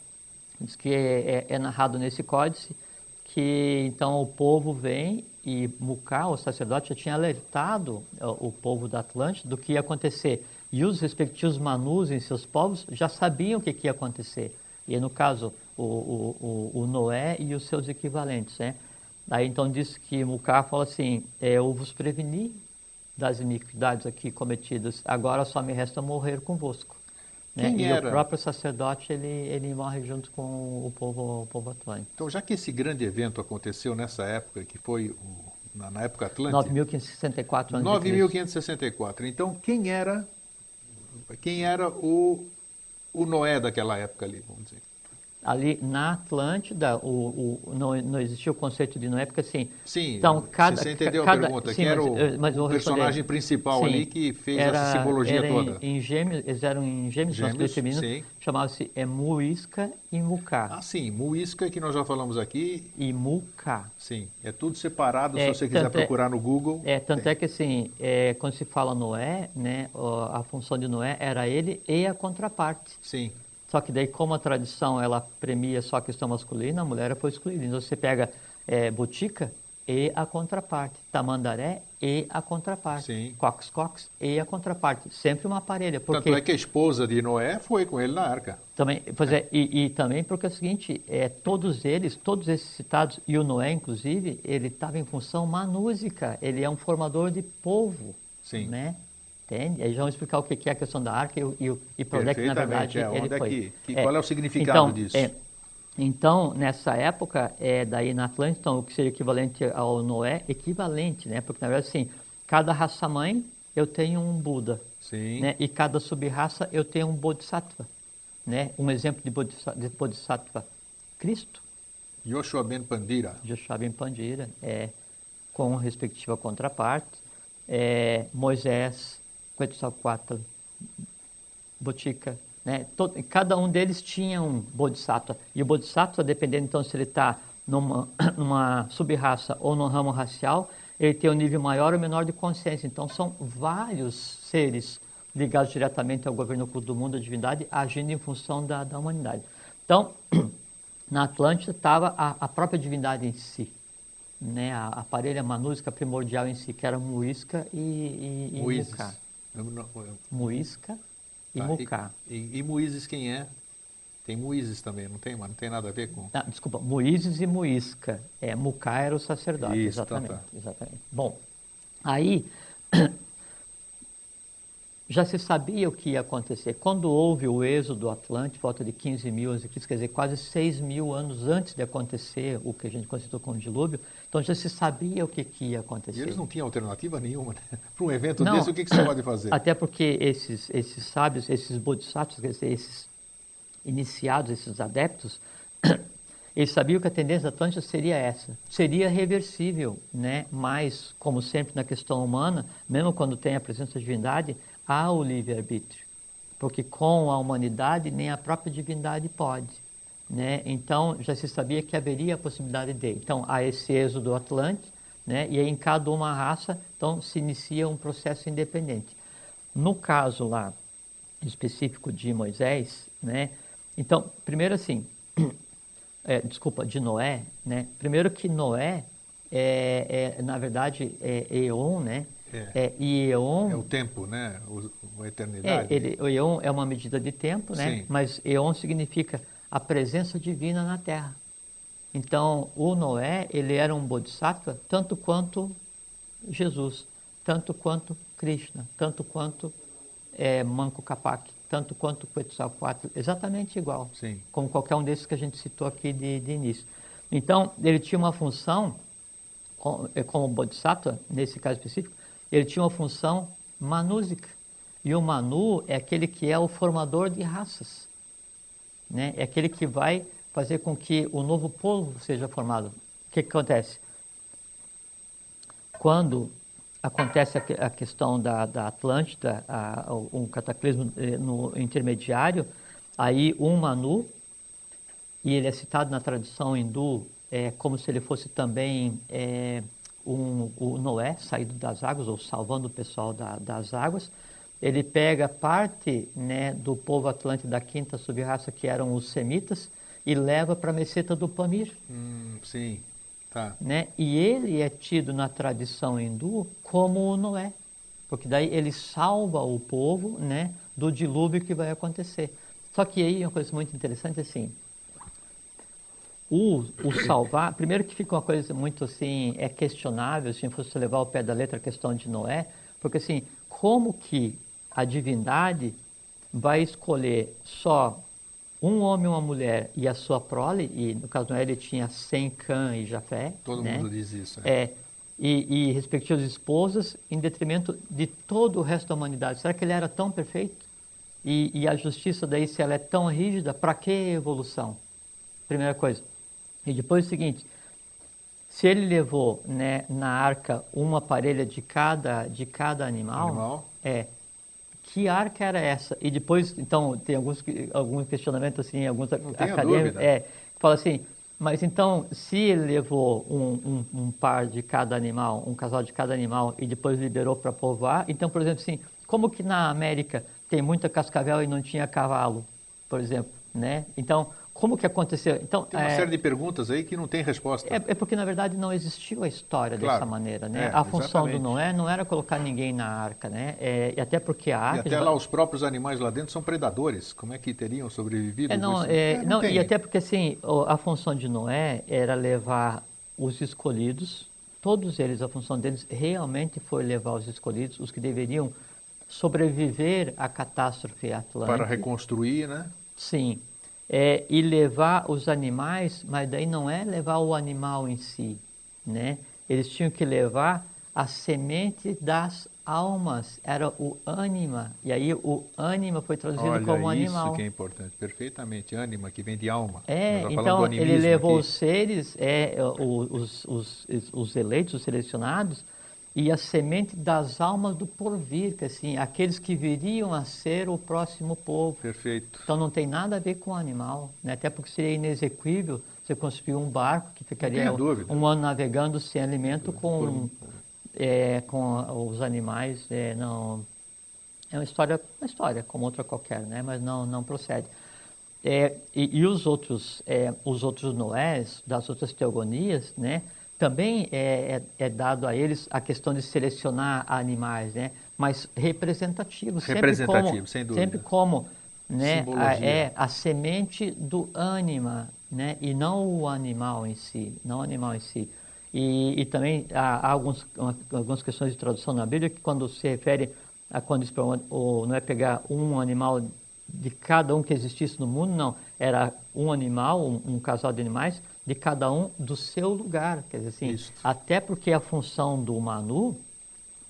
diz que é, é, é narrado nesse códice que então o povo vem e Muká, o sacerdote, já tinha alertado o, o povo da Atlântida do que ia acontecer. E os respectivos manus em seus povos já sabiam o que, que ia acontecer. E no caso, o, o, o, Noé e os seus equivalentes. Né? Aí então diz que Muká fala assim: é, Eu vos preveni das iniquidades aqui cometidas, agora só me resta morrer convosco. Né? E era? o próprio sacerdote ele, ele morre junto com o povo, o povo atlântico. Então, já que esse grande evento aconteceu nessa época, que foi o, na, na, época atlântica... 9.564 anos 9.564. Então, quem era, quem era o, o Noé daquela época ali, vamos dizer? Ali na Atlântida, o, o, não, não existia o conceito de Noé, porque assim... Sim, então, cada, você entendeu cada, a pergunta, sim, que era o, mas, o personagem principal sim, ali que fez era, essa simbologia era toda. Em, em gêmeos, eles eram em gêmeos, gêmeos feminino, chamava-se é, Muisca e Mucá. Ah, sim, Muisca, que nós já falamos aqui. E Mucá. Sim, é tudo separado, é, se você quiser é- procurar é, no Google. É, tanto tem. é que assim, é, quando se fala Noé, né, a função de Noé era ele e a contraparte. Sim. Só que daí, como a tradição ela premia só a questão masculina, a mulher foi excluída. Então, você pega é, Botica, e a contraparte. Tamandaré e a contraparte. Sim. Cox Cox e a contraparte. Sempre uma parelha. Porque Tanto é que a esposa de Noé foi com ele na arca. também, pois é, e, e também porque é o seguinte, é, todos eles, todos esses citados, e o Noé inclusive, ele estava em função manúsica, ele é um formador de povo. Sim. Né? Entende? Aí vamos explicar o que é a questão da arca e, e, e para onde é que na verdade é, ele é foi. que- que- qual é o significado então, disso? é, então, nessa época, é, daí na Atlântida, então, o que seria equivalente ao Noé, equivalente, né? Porque na verdade, assim, cada raça-mãe eu tenho um Buda, Sim. né? E cada sub-raça eu tenho um Bodhisattva, né? Um exemplo de Bodhisa- de Bodhisattva, Cristo, Yoshua Ben Pandira. Joshua Ben Pandira, é, com respectiva contraparte, é, Moisés, Quetzalcoatl, Botica, né? Todo- cada um deles tinha um Bodhisattva. E o Bodhisattva, dependendo então se ele está numa, numa sub-raça ou num ramo racial, ele tem um nível maior ou menor de consciência. Então são vários seres ligados diretamente ao governo do mundo, à divindade, agindo em função da, da humanidade. Então, na Atlântida estava a, a própria divindade em si, né? a, a parelha manúsica primordial em si, que era Muisca e, e, e Moíses. Eu não- Muisca e tá, Mucá. E, e Moíses quem é? Tem Moíses também, não tem, mas não tem nada a ver com. Ah, desculpa, Moíses e Muisca. É, Mucá era o sacerdote, Isso, tá, exatamente, tá. exatamente. Bom, aí já se sabia o que ia acontecer. Quando houve o êxodo Atlântico, volta de 15 mil anos, quer dizer, quase 6 mil anos antes de acontecer o que a gente considerou como dilúvio, então já se sabia o que, que ia acontecer. E eles não tinham alternativa nenhuma, né? Para um evento Não. desse, o que, que você pode fazer? Até porque esses, esses sábios, esses bodhisattvas, quer dizer, esses iniciados, esses adeptos, eles sabiam que a tendência da Atlântida seria essa. Seria reversível, né? mas, como sempre na questão humana, mesmo quando tem a presença da divindade, há o livre-arbítrio. Porque com a humanidade, nem a própria divindade pode. Né? Então, já se sabia que haveria a possibilidade de. Então, há esse êxodo Atlântico, né? e aí em cada uma raça, então, se inicia um processo independente. No caso lá específico de Moisés, né? Então, primeiro assim, é, desculpa, de Noé, né? Primeiro que Noé é, é, na verdade é Eon, né? É. É, e Eon É o tempo, né? O, a é, eternidade. ele, o Eon é uma medida de tempo, né? Sim. Mas Eon significa a presença divina na Terra. Então, o Noé, ele era um bodhisattva tanto quanto Jesus, tanto quanto Krishna, tanto quanto é, Manco Capac, tanto quanto Quetzalcoatl, exatamente igual, Sim. como qualquer um desses que a gente citou aqui de, de início. Então, ele tinha uma função, é, como bodhisattva, nesse caso específico, ele tinha uma função manúsica. E o Manu é aquele que é o formador de raças. Né? É aquele que vai fazer com que o novo povo seja formado. O que, que acontece? Quando acontece a, que- a questão da, da Atlântida, a- um cataclismo eh, no intermediário, aí um Manu, e ele é citado na tradição hindu é, como se ele fosse também é, um, o Noé saído das águas, ou salvando o pessoal da- das águas. Ele pega parte né, do povo atlântico da quinta subraça, que eram os semitas, e leva para a meseta do Pamir. Hum, sim. Tá. Né? E ele é tido na tradição hindu como o Noé, porque daí ele salva o povo né, do dilúvio que vai acontecer. Só que aí uma coisa muito interessante assim, o, o salvar, primeiro que fica uma coisa muito assim, é questionável se fosse levar ao pé da letra a questão de Noé, porque assim, como que a divindade vai escolher só um homem e uma mulher e a sua prole, e no caso Noé ele tinha Sem, Cã e Jafé, Todo né? mundo diz isso. né? É, e, e respectivas esposas, em detrimento de todo o resto da humanidade. Será que ele era tão perfeito? E, e a justiça daí, se ela é tão rígida, para que evolução? Primeira coisa. E depois o seguinte, se ele levou né, na arca uma parelha de cada, de cada animal, Animal. é, que arca era essa? E depois, então, tem alguns, alguns questionamentos, assim, alguns acadêmicos, é, que falam assim, mas então, se ele levou um, um, um par de cada animal, um casal de cada animal, e depois liberou para povoar, então, por exemplo, assim, como que na América tem muita cascavel e não tinha cavalo, por exemplo, né? Então, como que aconteceu? Então, tem uma é, série de perguntas aí que não tem resposta. É, é, porque, na verdade, não existiu a história Claro. dessa maneira, né? É, a função exatamente. do Noé não era colocar ninguém na arca, né? É, e até porque a E arca... até lá os próprios animais lá dentro são predadores. Como é que teriam sobrevivido? É, não, é, não, tem. e até porque assim, a função de Noé era levar os escolhidos, todos eles, a função deles realmente foi levar os escolhidos, os que deveriam sobreviver à catástrofe atlântica. Para reconstruir, né? Sim. É, e levar os animais, mas daí não é levar o animal em si, né? Eles tinham que levar a semente das almas, era o ânima. E aí o ânima foi traduzido Olha, como isso animal. que é importante. Perfeitamente. Ânima, que vem de alma. É, então ele levou aqui. os seres, é, o- os, os, os eleitos, os selecionados, e a semente das almas do porvir, que assim, aqueles que viriam a ser o próximo povo. Perfeito. Então não tem nada a ver com o animal, né? até porque seria inexequível você construir um barco que ficaria um ano navegando sem alimento com, é, com os animais. é, não, é uma história, uma história como outra qualquer, né? mas não, não procede. É, e, e os outros, é, os outros Noés, das outras teogonias, né? Também é, é, é dado a eles a questão de selecionar animais, né? mas representativos. sempre Representativo, como- sem dúvida. Sempre como né, a, é a semente do ânima, né, e não o animal em si, não o animal em si. E, e também há, há alguns, uma- algumas questões de tradução na Bíblia que quando se refere a quando diz para o- o- não é pegar um animal de cada um que existisse no mundo, não, era um animal, um, um casal de animais de cada um do seu lugar, quer dizer assim, até porque a função do Manu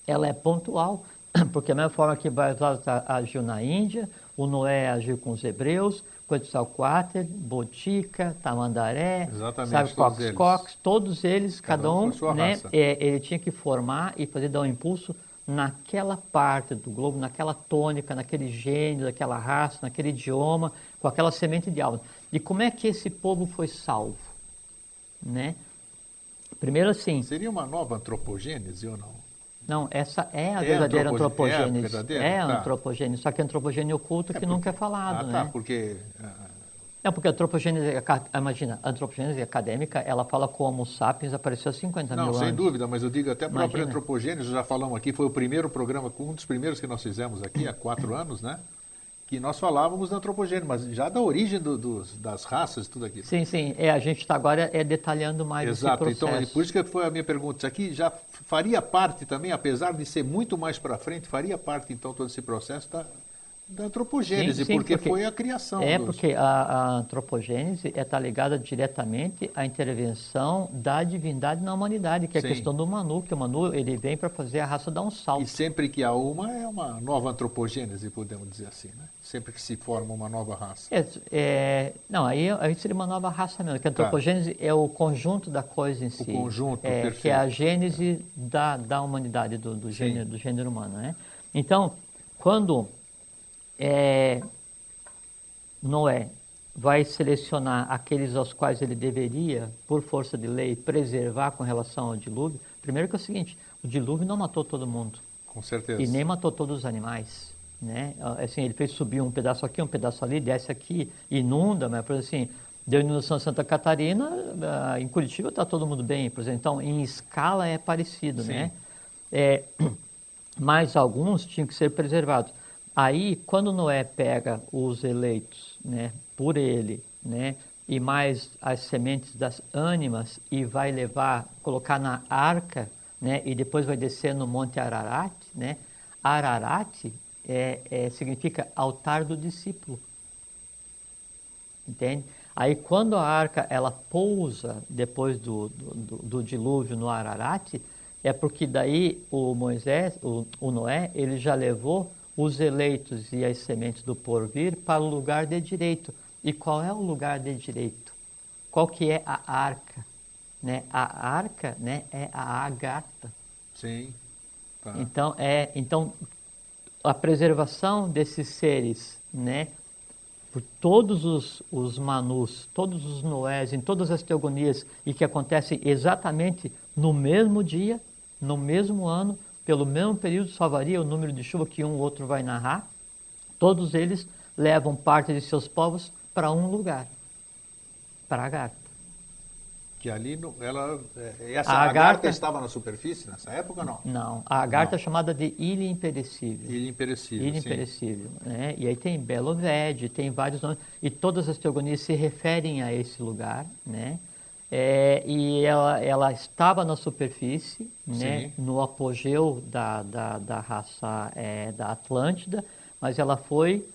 ela é pontual, porque da mesma forma que Barzal agiu na Índia, o Noé agiu com os hebreus, Quetzalcoatl, Botica, Tamandaré, Exatamente, sabe, Cox, eles. Cox, todos eles, Cada cada, um um, né, é, ele tinha que formar e fazer dar um impulso naquela parte do globo, naquela tônica, naquele gênio, naquela raça, naquele idioma, com aquela semente de alma. E como é que esse povo foi salvo? Né? Primeiro assim, Seria uma nova antropogênese ou não? não, essa é a É verdadeira é a antropogênese. verdadeira? É a Tá. antropogênese, só que a antropogênese oculta que nunca é falado, ah, tá, né? porque... Não, porque a antropogênese, imagina, a antropogênese acadêmica, ela fala como o sapiens apareceu há 50 Não, mil sem anos. dúvida, mas eu digo até a própria Imagina. antropogênese, já falamos aqui, foi o primeiro programa, um dos primeiros que nós fizemos aqui há quatro anos, né? Que nós falávamos da antropogênese, mas já da origem do- dos, das raças e tudo aquilo. Sim, sim, é, a gente está agora é detalhando mais Exato, esse então processo. por isso que foi a minha pergunta. Isso aqui já faria parte também, apesar de ser muito mais para frente, faria parte então todo esse processo da, da antropogênese, Sim, porque, porque- foi a criação. É dos- porque a, a antropogênese está ligada diretamente à intervenção da divindade na humanidade, que é a Sim. questão do Manu, que o Manu ele vem para fazer a raça dar um salto. E sempre que há uma, é uma nova antropogênese, podemos dizer assim, né? Sempre que se forma uma nova raça. É, é, não, aí, aí seria uma nova raça mesmo, que a antropogênese é o conjunto da coisa em si. conjunto, é, perfeito. Que é a gênese da, da humanidade, do, do, gênero, do gênero humano. Né? Então, quando é, Noé vai selecionar aqueles aos quais ele deveria, por força de lei, preservar com relação ao dilúvio, primeiro que é o seguinte, o dilúvio não matou todo mundo. Com certeza. E nem matou todos os animais. Né? Assim, ele fez subir um pedaço aqui, um pedaço ali, desce aqui, inunda, mas por exemplo, assim, deu inundação em Santa Catarina, ah, em Curitiba está todo mundo bem, por exemplo. Então, em escala é parecido, Sim. né? É, mas alguns tinham que ser preservados. Aí, quando Noé pega os eleitos, né, por ele, né, e mais as sementes das ânimas e vai levar, colocar na arca, né, e depois vai descer no Monte Ararat, né? Ararat é, é, significa altar do discípulo, entende? Aí quando a arca ela pousa depois do, do, do- dilúvio no Ararat, é porque daí o Moisés, o, o Noé, ele já levou os eleitos e as sementes do porvir para o lugar de direito. E qual é o lugar de direito? Qual que é a arca? Né? A arca né, é a agata. Sim. Tá. Então, é, então, a preservação desses seres, né, por todos os, os manus, todos os noés, em todas as teogonias, e que acontecem exatamente no mesmo dia, no mesmo ano, pelo mesmo período, só varia o número de chuva que um ou outro vai narrar, todos eles levam parte de seus povos para um lugar. para Agartha. Que ali, ela, é, essa A Agartha, Agartha- estava na superfície nessa época ou não? Não, a Agartha Não. é chamada de Ilha Imperecível. Ilha Imperecível, Ilha. Imperecível. Né? E aí tem Beloved, tem vários nomes, e todas as teogonias se referem a esse lugar. Né? É, e ela, ela estava na superfície, né? Sim. no apogeu da, da, da raça é, da Atlântida, mas ela foi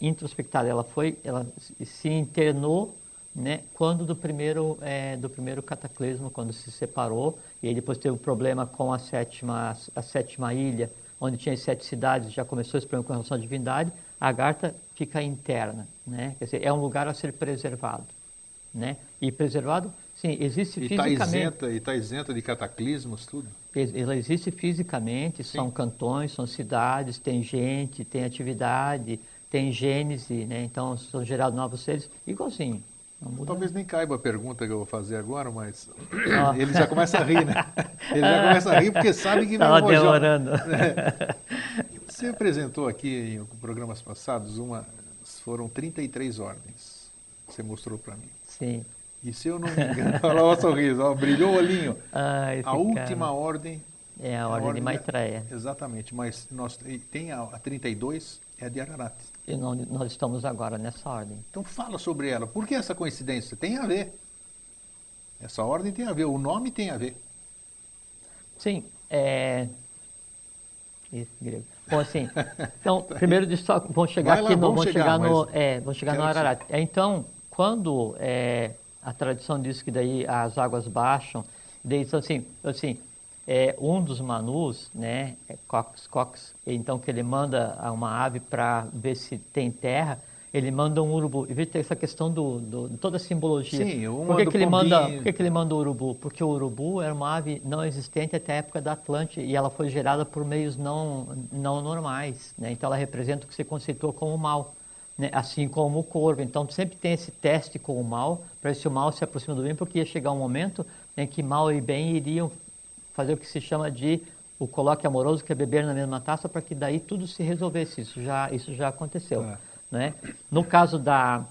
introspectada, ela foi, ela se- internou, né, quando do primeiro, eh, do primeiro cataclismo, quando se separou, e aí depois teve o problema com a sétima, a sétima ilha, onde tinha as sete cidades, já começou esse problema com relação à divindade, a Agartha fica interna, né, quer dizer, é um lugar a ser preservado, né, e preservado, sim, existe E está fisicamente, isenta, e tá isenta de cataclismos, tudo? Ela existe fisicamente, são Sim. cantões, são cidades, tem gente, tem atividade, tem gênese, né? então são gerados novos seres, igualzinho. Talvez nem caiba a pergunta que eu vou fazer agora, mas Ah. ele já começa a rir, né? Ele já começa a rir porque sabe que vai demorando. Você apresentou aqui em programas passados uma. Foram 33 ordens. Você mostrou para mim. Sim. E se eu não me engano, olha o sorriso, ó, brilhou o olhinho. Ah, A cara. última ordem. É a ordem de Maitreya. Exatamente, mas nós, tem a, a 32, é a de Ararat. E não- nós estamos agora nessa ordem. Então fala sobre ela. Por que essa coincidência? Tem a ver. Essa ordem tem a ver, o nome tem a ver. Sim, é... Ih, grego. Bom, assim, então, primeiro de só, vamos chegar lá, aqui no, vamos vamos chegar, chegar, no, mas é, vamos chegar no quero Ararat. É, Então, quando é, a tradição diz que daí as águas baixam, daí assim, assim é, um dos manus, né, é Cox, Cox, então que ele manda uma ave para ver se tem terra, ele manda um urubu. E veja essa questão do, do de toda a simbologia. Sim, um por que, que o ele manda, por que, que ele manda o urubu? Porque o urubu era uma ave não existente até a época da Atlântida e ela foi gerada por meios não, não normais. Né? Então ela representa o que se conceitua como mal, né? assim como o corvo. Então sempre tem esse teste com o mal, para ver se o mal se aproxima do bem, porque ia chegar um momento em que mal e bem iriam fazer o que se chama de o coloque amoroso, que é beber na mesma taça, para que daí tudo se resolvesse. Isso já, isso já aconteceu. É. Né? No caso da,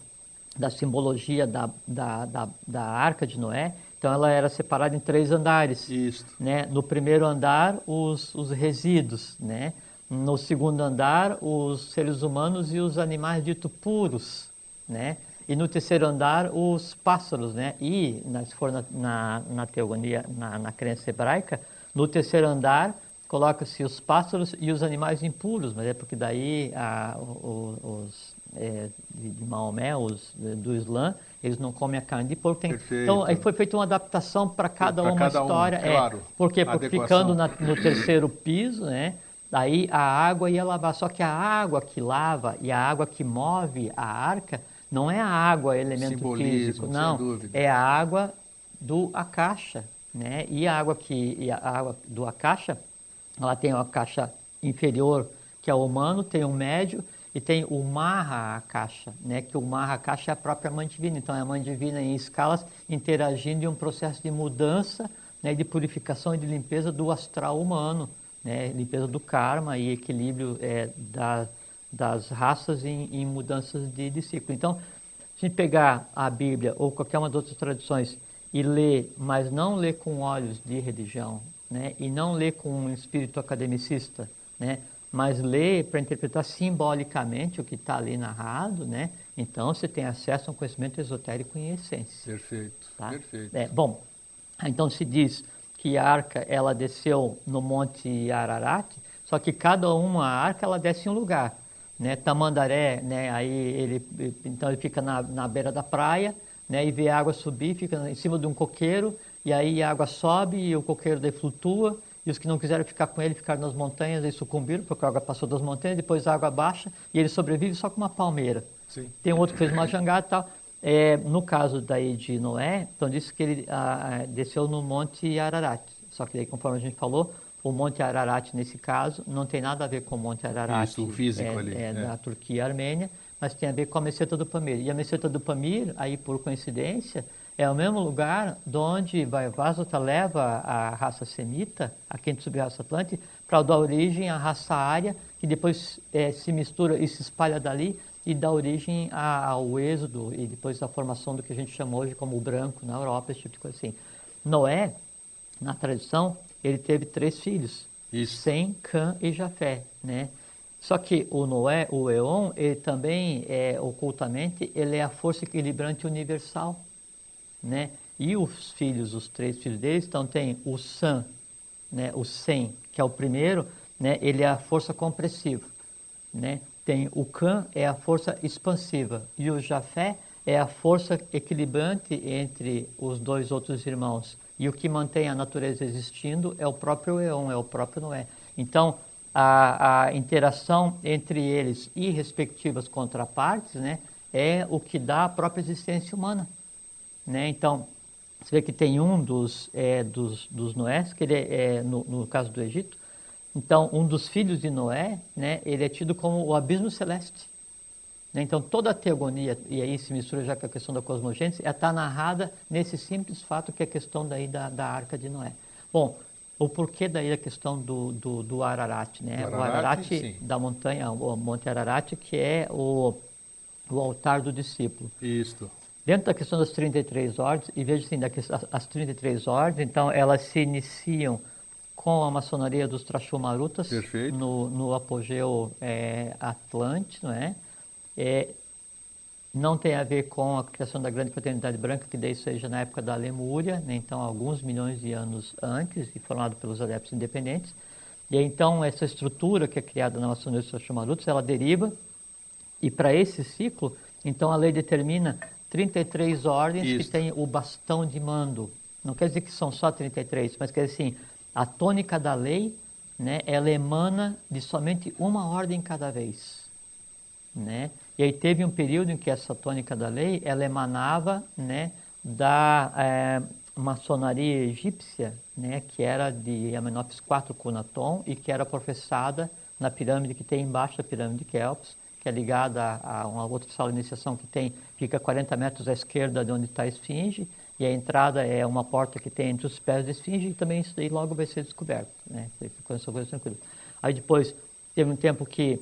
da simbologia da, da, da, da Arca de Noé, então ela era separada em três andares. Isso. Né? No primeiro andar, os, os resíduos. Né? No segundo andar, os seres humanos e os animais dito puros. Né? E no terceiro andar, os pássaros. Né? E, se for na, na, na teogonia, na, na crença hebraica, no terceiro andar, coloca-se os pássaros e os animais impuros, mas é porque daí a, os é, de, Maomé, os eh, do Islã, eles não comem a carne de porco. Tem- então aí foi feita uma adaptação para cada Pra uma cada um, história. é. claro. Por quê? Porque Adequação. ficando na- no terceiro piso, né? Daí a água ia lavar. Só que a água que lava e a água que move a arca não é a água elemento Simbolismo, físico, não. É a água do Akasha, né? E a água que a água do Akasha, ela tem uma caixa inferior que é o humano, tem o médio e tem o Maha Akasha, né? Que o Maha Akasha é a própria mãe divina. Então é a mãe divina em escalas interagindo em um processo de mudança, né? De purificação e de limpeza do astral humano, né? Limpeza do karma e equilíbrio é, da, das raças em, em mudanças de, de ciclo. Então se a gente pegar a Bíblia ou qualquer uma das outras tradições e ler, mas não ler com olhos de religião, né? e não ler com um espírito academicista, né? mas ler para interpretar simbolicamente o que está ali narrado, né? então você tem acesso a um conhecimento esotérico em essência. Perfeito, Tá? perfeito. É, bom, então se diz que a arca ela desceu no Monte Ararat, só que cada uma arca ela desce em um lugar. Né? Tamandaré, né? aí ele, então ele fica na, na beira da praia né? e vê a água subir, fica em cima de um coqueiro, e aí a água sobe e o coqueiro daí flutua, e os que não quiseram ficar com ele ficaram nas montanhas e sucumbiram, porque a água passou das montanhas, depois a água baixa, e ele sobrevive só com uma palmeira. Sim. Tem um outro que fez uma jangada e tal. É, no caso daí de Noé, então disse que ele ah, desceu no Monte Ararat. Só que daí, conforme a gente falou, o Monte Ararat, nesse caso, não tem nada a ver com o Monte Ararat. Isso, físico é, ali, É, é. da Turquia e Armênia, mas tem a ver com a Meseta do Pamir. E a Meseta do Pamir, aí por coincidência, é o mesmo lugar de onde Vaivasvata leva a raça semita, a quinta sub-raça atlântica, para dar origem à raça ária, que depois eh, se mistura e se espalha dali e dá origem ao êxodo e depois a formação do que a gente chama hoje como o branco na Europa, esse tipo de coisa assim. Noé, na tradição, ele teve três filhos, Isso. Sem, Cã e Jafé, né? Só que o Noé, o Eon, ele também, é, ocultamente, ele é a força equilibrante universal, né? E os filhos, os três filhos deles, então tem o Sam, né? O Sem, que é o primeiro, né? Ele é a força compressiva, né? Tem o Cã, é a força expansiva, e o Jafé é a força equilibrante entre os dois outros irmãos. E o que mantém a natureza existindo é o próprio Eon, é o próprio Noé. Então, a, a interação entre eles e respectivas contrapartes, né, é o que dá a própria existência humana. Né? Então, você vê que tem um dos, é, dos, dos Noés, que ele é, é no, no, caso do Egito, então um dos filhos de Noé, né, ele é tido como o abismo celeste. Né? Então toda a teogonia, e aí se mistura já com a questão da cosmogênese, está narrada nesse simples fato que é a questão daí da, da arca de Noé. Bom, o porquê daí a questão do, do, do Ararat, né? Ararat, o Ararat da montanha, o Monte Ararat, que é o, o altar do discípulo. Isso. Dentro da questão das 33 ordens, e veja assim, as 33 ordens, então elas se iniciam com a maçonaria dos Trachumarutas no, no apogeu é, Atlante, não é? é? não tem a ver com a criação da grande fraternidade branca, que daí seja na época da Lemúria, né? então alguns milhões de anos antes, e formado pelos adeptos independentes. E então essa estrutura que é criada na maçonaria dos Chamarutos, ela deriva, e para esse ciclo, então a lei determina 33 ordens Isso. que têm o bastão de mando. Não quer dizer que são só 33, mas quer dizer assim, a tônica da lei, né, ela emana de somente uma ordem cada vez. Né? E aí teve um período em que essa tônica da lei, ela emanava né, da é, maçonaria egípcia, né, que era de Amenófis IV Cunaton e que era professada na pirâmide que tem embaixo da pirâmide de Kelps, que é ligada a, uma outra sala de iniciação que tem, fica 40 metros à esquerda de onde está a esfinge, e a entrada é uma porta que tem entre os pés da esfinge, e também isso daí logo vai ser descoberto, né? Ficou essa coisa tranquila. Aí depois, teve um tempo que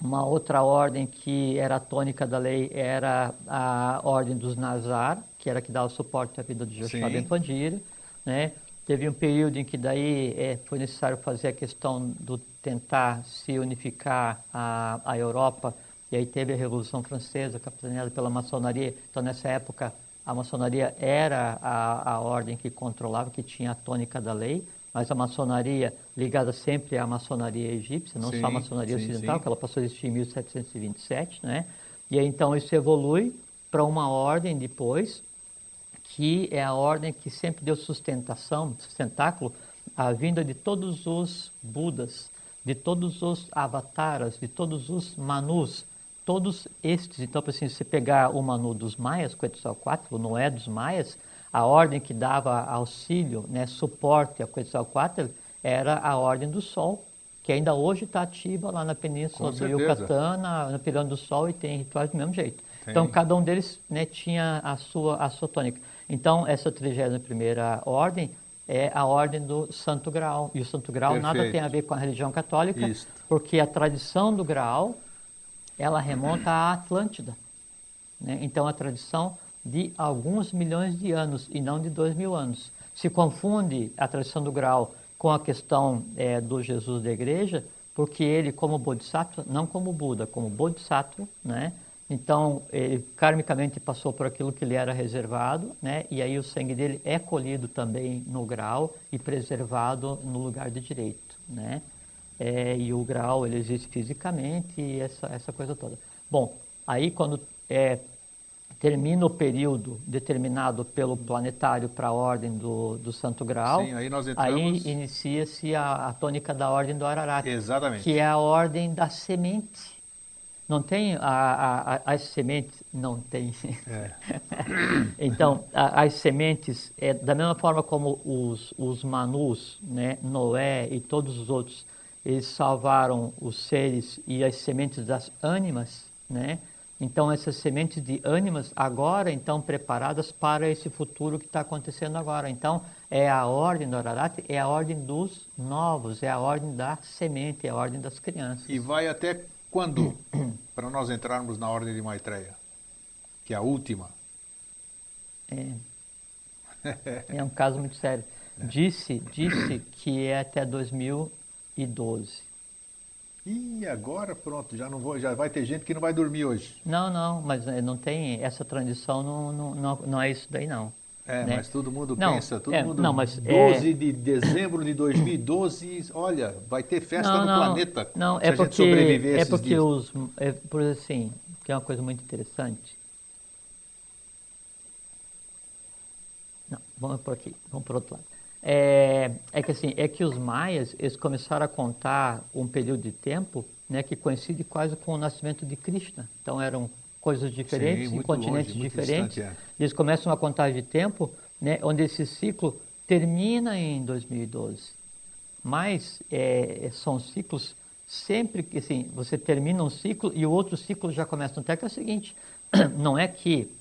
uma outra ordem que era a tônica da lei era a ordem dos Nazar, que era que dava suporte à vida de Joshua Ben Pandira, né? Teve um período em que daí é, foi necessário fazer a questão do tentar se unificar a, a Europa, e aí teve a Revolução Francesa, capitaneada pela maçonaria. Então, nessa época, a maçonaria era a, a ordem que controlava, que tinha a tônica da lei, mas a maçonaria ligada sempre à maçonaria egípcia, não sim, só a maçonaria sim, ocidental, sim. que ela passou a existir em 1727, né? E aí, então isso evolui para uma ordem depois, que é a ordem que sempre deu sustentação, sustentáculo, à vinda de todos os Budas, de todos os avataras, de todos os Manus, todos estes. Então, assim, se você pegar o Manu dos Maias, Quetzalcoatl, o Noé dos Maias, a ordem que dava auxílio, né, suporte ao Quetzalcoatl era a Ordem do Sol, que ainda hoje está ativa lá na Península do Yucatán, na, na Pirâmide do Sol, e tem rituais do mesmo jeito. Tem. Então, cada um deles né, tinha a sua, a sua tônica. Então, essa 31ª Ordem é a Ordem do Santo Graal. E o Santo Graal Perfeito. nada tem a ver com a religião católica, Isso. porque a tradição do Graal, ela remonta à Atlântida. Né? Então, a tradição de alguns milhões de anos e não de dois mil anos. Se confunde a tradição do grau com a questão é, do Jesus da igreja, porque ele, como Bodhisattva, não como Buda, como Bodhisattva, né? Então, ele karmicamente passou por aquilo que lhe era reservado, né? E aí o sangue dele é colhido também no grau e preservado no lugar de direito, né? É, e o grau, ele existe fisicamente e essa, essa coisa toda. Bom, aí quando é, termina o período determinado pelo planetário para a ordem do, do Santo Grau, Sim, aí, aí inicia-se a, a, tônica da ordem do Ararat, Exatamente. que é a ordem da semente. Não tem a, a, as sementes, não tem. É. então, as sementes, é, da mesma forma como os, os Manus, né, Noé e todos os outros, eles salvaram os seres e as sementes das ânimas, né? Então, essas sementes de ânimas agora, então, preparadas para esse futuro que está acontecendo agora. Então, é a ordem do Ararat, é a ordem dos novos, é a ordem da semente, é a ordem das crianças. E vai até Quando, para nós entrarmos na ordem de Maitreya, que é a última? É, é um caso muito sério. Disse, disse que é até 2012. E agora pronto, já não vou, já vai ter gente que não vai dormir hoje. Não, não, mas eh, não tem essa transição, não, não, não, não é isso daí não. É, né? mas todo mundo Não, pensa, todo é, mundo. não, mas 12 é- de dezembro de 2012, olha, vai ter festa não, no não, planeta. Não, é a gente porque, é porque dias. os, é por assim, que é uma coisa muito interessante. Não, vamos por aqui, vamos por outro lado. É, é que assim, é que os maias, eles começaram a contar um período de tempo, né, que coincide quase com o nascimento de Krishna. Então eram coisas diferentes, em muito continentes longe, diferentes. distante, é. Eles começam a contar de tempo, né, onde esse ciclo termina em 2012. Mas é, são ciclos sempre que assim, você termina um ciclo e o outro ciclo já começa. Tanto é que é o seguinte, não é que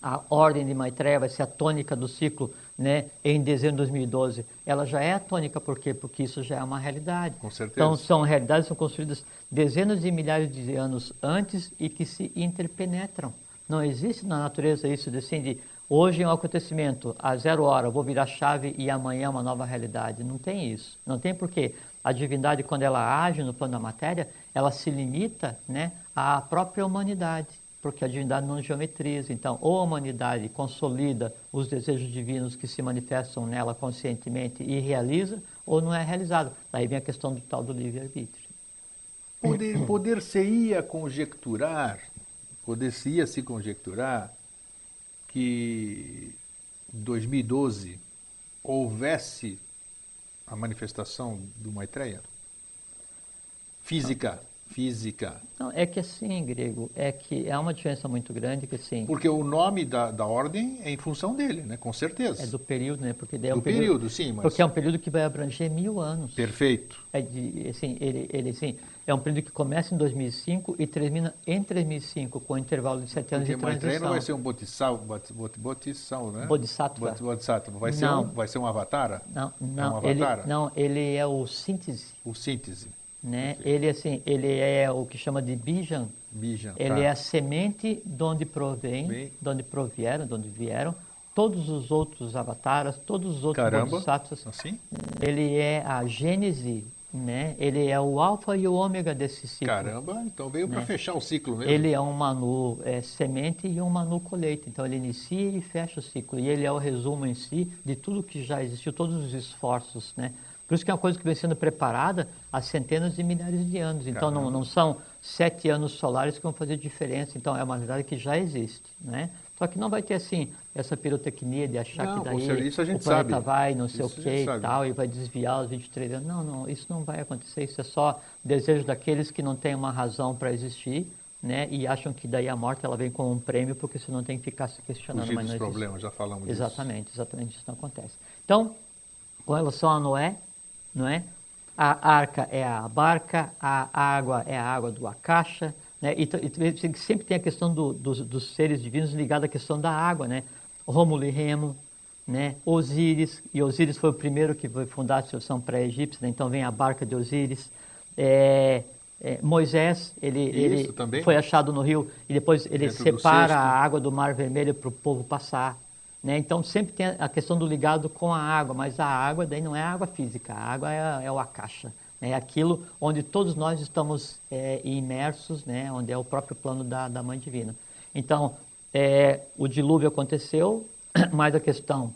a ordem de Maitreya vai ser a tônica do ciclo né, em dezembro de 2012. Ela já é a tônica, por quê? Porque isso já é uma realidade. Com certeza. Então, são realidades que são construídas dezenas de milhares de anos antes e que se interpenetram. Não existe na natureza isso de assim, de hoje é um acontecimento, a zero hora, vou virar chave e amanhã é uma nova realidade. Não tem isso. Não tem porque a divindade, quando ela age no plano da matéria, ela se limita né, à própria humanidade porque a divindade não geometriza. Então, ou a humanidade consolida os desejos divinos que se manifestam nela conscientemente e realiza, ou não é realizado. Daí vem a questão do tal do livre-arbítrio. Poder, poder se ia conjecturar, poder se ia se conjecturar que em 2012 houvesse a manifestação do Maitreya? Física, física. Não, é que assim, grego, é que há uma diferença muito grande que assim, Porque o nome da, da ordem é em função dele, né? Com certeza. é do período, né? Porque é um Do período, sim, mas- Porque é um período que vai abranger mil anos. Perfeito. É de, assim, ele, ele assim, é um período que começa em 2005 e termina em 2005, com um intervalo de sete anos Porque de transição. não vai ser um bodhisattva, bodhi- bodhi- bodhisattva, né? Bodhisattva. Bodhi- Bodhisattva. Vai, ser Não. um, vai ser um avatar? Não, um não, ele, avatar? não, ele é o síntese, O síntese. Né? Ele assim, ele é o que chama de bijan. Bijan. Ele tá. é a semente de onde provém, Bem. de onde provieram, de onde vieram todos os outros avataras, todos os outros Caramba. bodhisattvas. Assim? Ele é a gênese, né? Ele é o alfa e o ômega desse ciclo. Caramba, então veio para Né? fechar o ciclo mesmo. Ele é um manu é, semente e um manu colheita. Então ele inicia e fecha o ciclo. E ele é o resumo em si de tudo que já existiu, todos os esforços, né? Por isso que é uma coisa que vem sendo preparada há centenas de milhares de anos. Então não, não são sete anos solares que vão fazer diferença. Então é uma realidade que já existe, né? Só que não vai ter assim essa pirotecnia de achar Não, que com daí isso a gente o planeta sabe. vai, não sei Isso o que e tal, e vai desviar os 23 anos. Não, não, isso não vai acontecer. Isso é só desejo daqueles que não têm uma razão para existir, né? E acham que daí a morte ela vem como um prêmio, porque você não tem que ficar se questionando. Fugir mas não existe. problemas, já falamos disso. Exatamente, exatamente isso não acontece. Então, com relação a Noé, não é? A arca é a barca, a água é a água do Akasha, né? E, e sempre tem a questão do- dos, dos seres divinos ligada à questão da água, né? Rômulo e Remo, né? Osíris, e Osíris foi o primeiro que foi fundar a civilização pré-egípcia, né? então vem a barca de Osíris. É, é, Moisés, ele, Isso, ele foi achado no rio e depois ele Dentro separa a água do Mar Vermelho para o povo passar. Né? Então sempre tem a questão do ligado com a água, mas a água daí não é a água física, a água é, é o akasha, né? é aquilo onde todos nós estamos é, imersos, né? onde é o próprio plano da, da Mãe Divina. Então é, o dilúvio aconteceu, mas a questão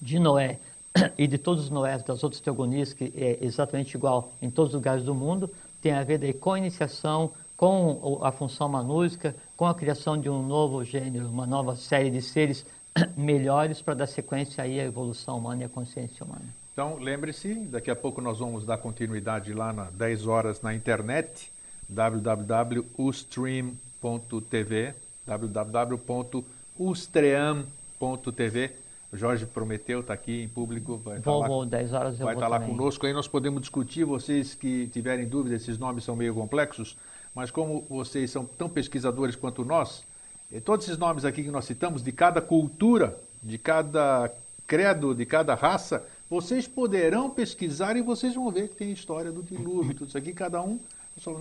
de Noé e de todos os Noés das outras teogonias, que é exatamente igual em todos os lugares do mundo, tem a ver daí com a iniciação, com a função manúsica, com a criação de um novo gênero, uma nova série de seres melhores para dar sequência aí à evolução humana e à consciência humana. Então, lembre-se, daqui a pouco nós vamos dar continuidade lá na 10 horas na internet, www.ustream.tv, www.ustream.tv. Jorge prometeu, está aqui em público, vai estar Vou, lá, vou, 10 horas eu vai vou estar lá conosco. Aí nós podemos discutir, vocês que tiverem dúvida, esses nomes são meio complexos, mas como vocês são tão pesquisadores quanto nós, eh, todos esses nomes aqui que nós citamos, de cada cultura, de cada credo, de cada raça, vocês poderão pesquisar e vocês vão ver que tem história do dilúvio, tudo isso aqui, cada um,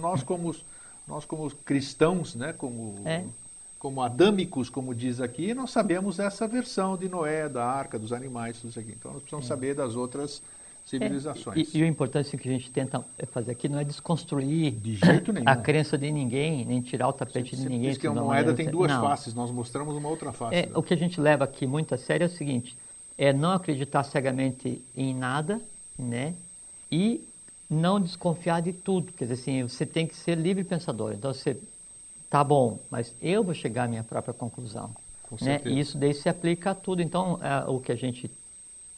nós como nós como cristãos, né, como, É. como adâmicos, como diz aqui, nós sabemos essa versão de Noé, da arca, dos animais, tudo isso aqui. Então nós precisamos saber das outras civilizações. É, e, e o importante assim, que a gente tenta fazer aqui não é desconstruir De jeito nenhum. a crença de ninguém, nem tirar o tapete de ninguém. diz que a de uma moeda maneira- tem duas não. faces, nós mostramos uma outra face. É, né? o que a gente leva aqui muito a sério é o seguinte, é não acreditar cegamente em nada, né? E não desconfiar de tudo. Quer dizer assim, você tem que ser livre pensador. Então você, tá bom, mas eu vou chegar à minha própria conclusão. Né? E isso daí se aplica a tudo. Então, é, o que a gente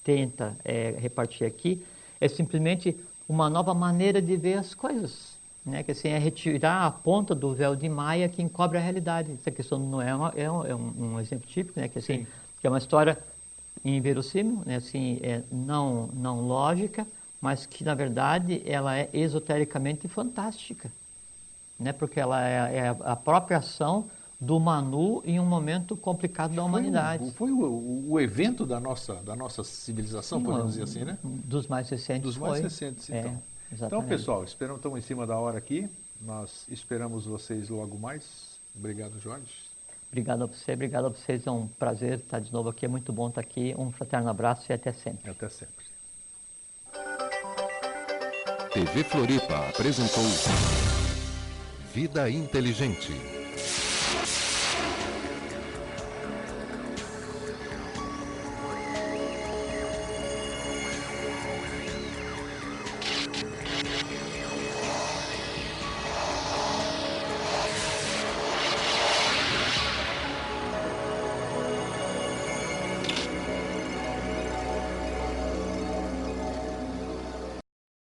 tenta é, repartir aqui é simplesmente uma nova maneira de ver as coisas. Né? Que assim, é retirar a ponta do véu de Maia que encobre a realidade. Essa questão não é, uma- é um, é um- exemplo típico, né? que, assim, Sim. que é uma história inverossímil, né? assim, é não, não lógica, mas que, na verdade, ela é esotericamente fantástica né? porque ela é, é a própria ação do Manu em um momento complicado da humanidade. Foi, o, foi o- o evento da nossa, da nossa civilização, Sim, podemos dizer assim, né? Dos mais recentes Dos mais foi. recentes, É, então. Então, pessoal, esperamos, estamos em cima da hora aqui. Nós esperamos vocês logo mais. Obrigado, Jorge. Obrigado a você, obrigado a vocês. É um prazer estar de novo aqui. É muito bom estar aqui. Um fraterno abraço e até sempre. Até sempre. TV Floripa apresentou Vida Inteligente.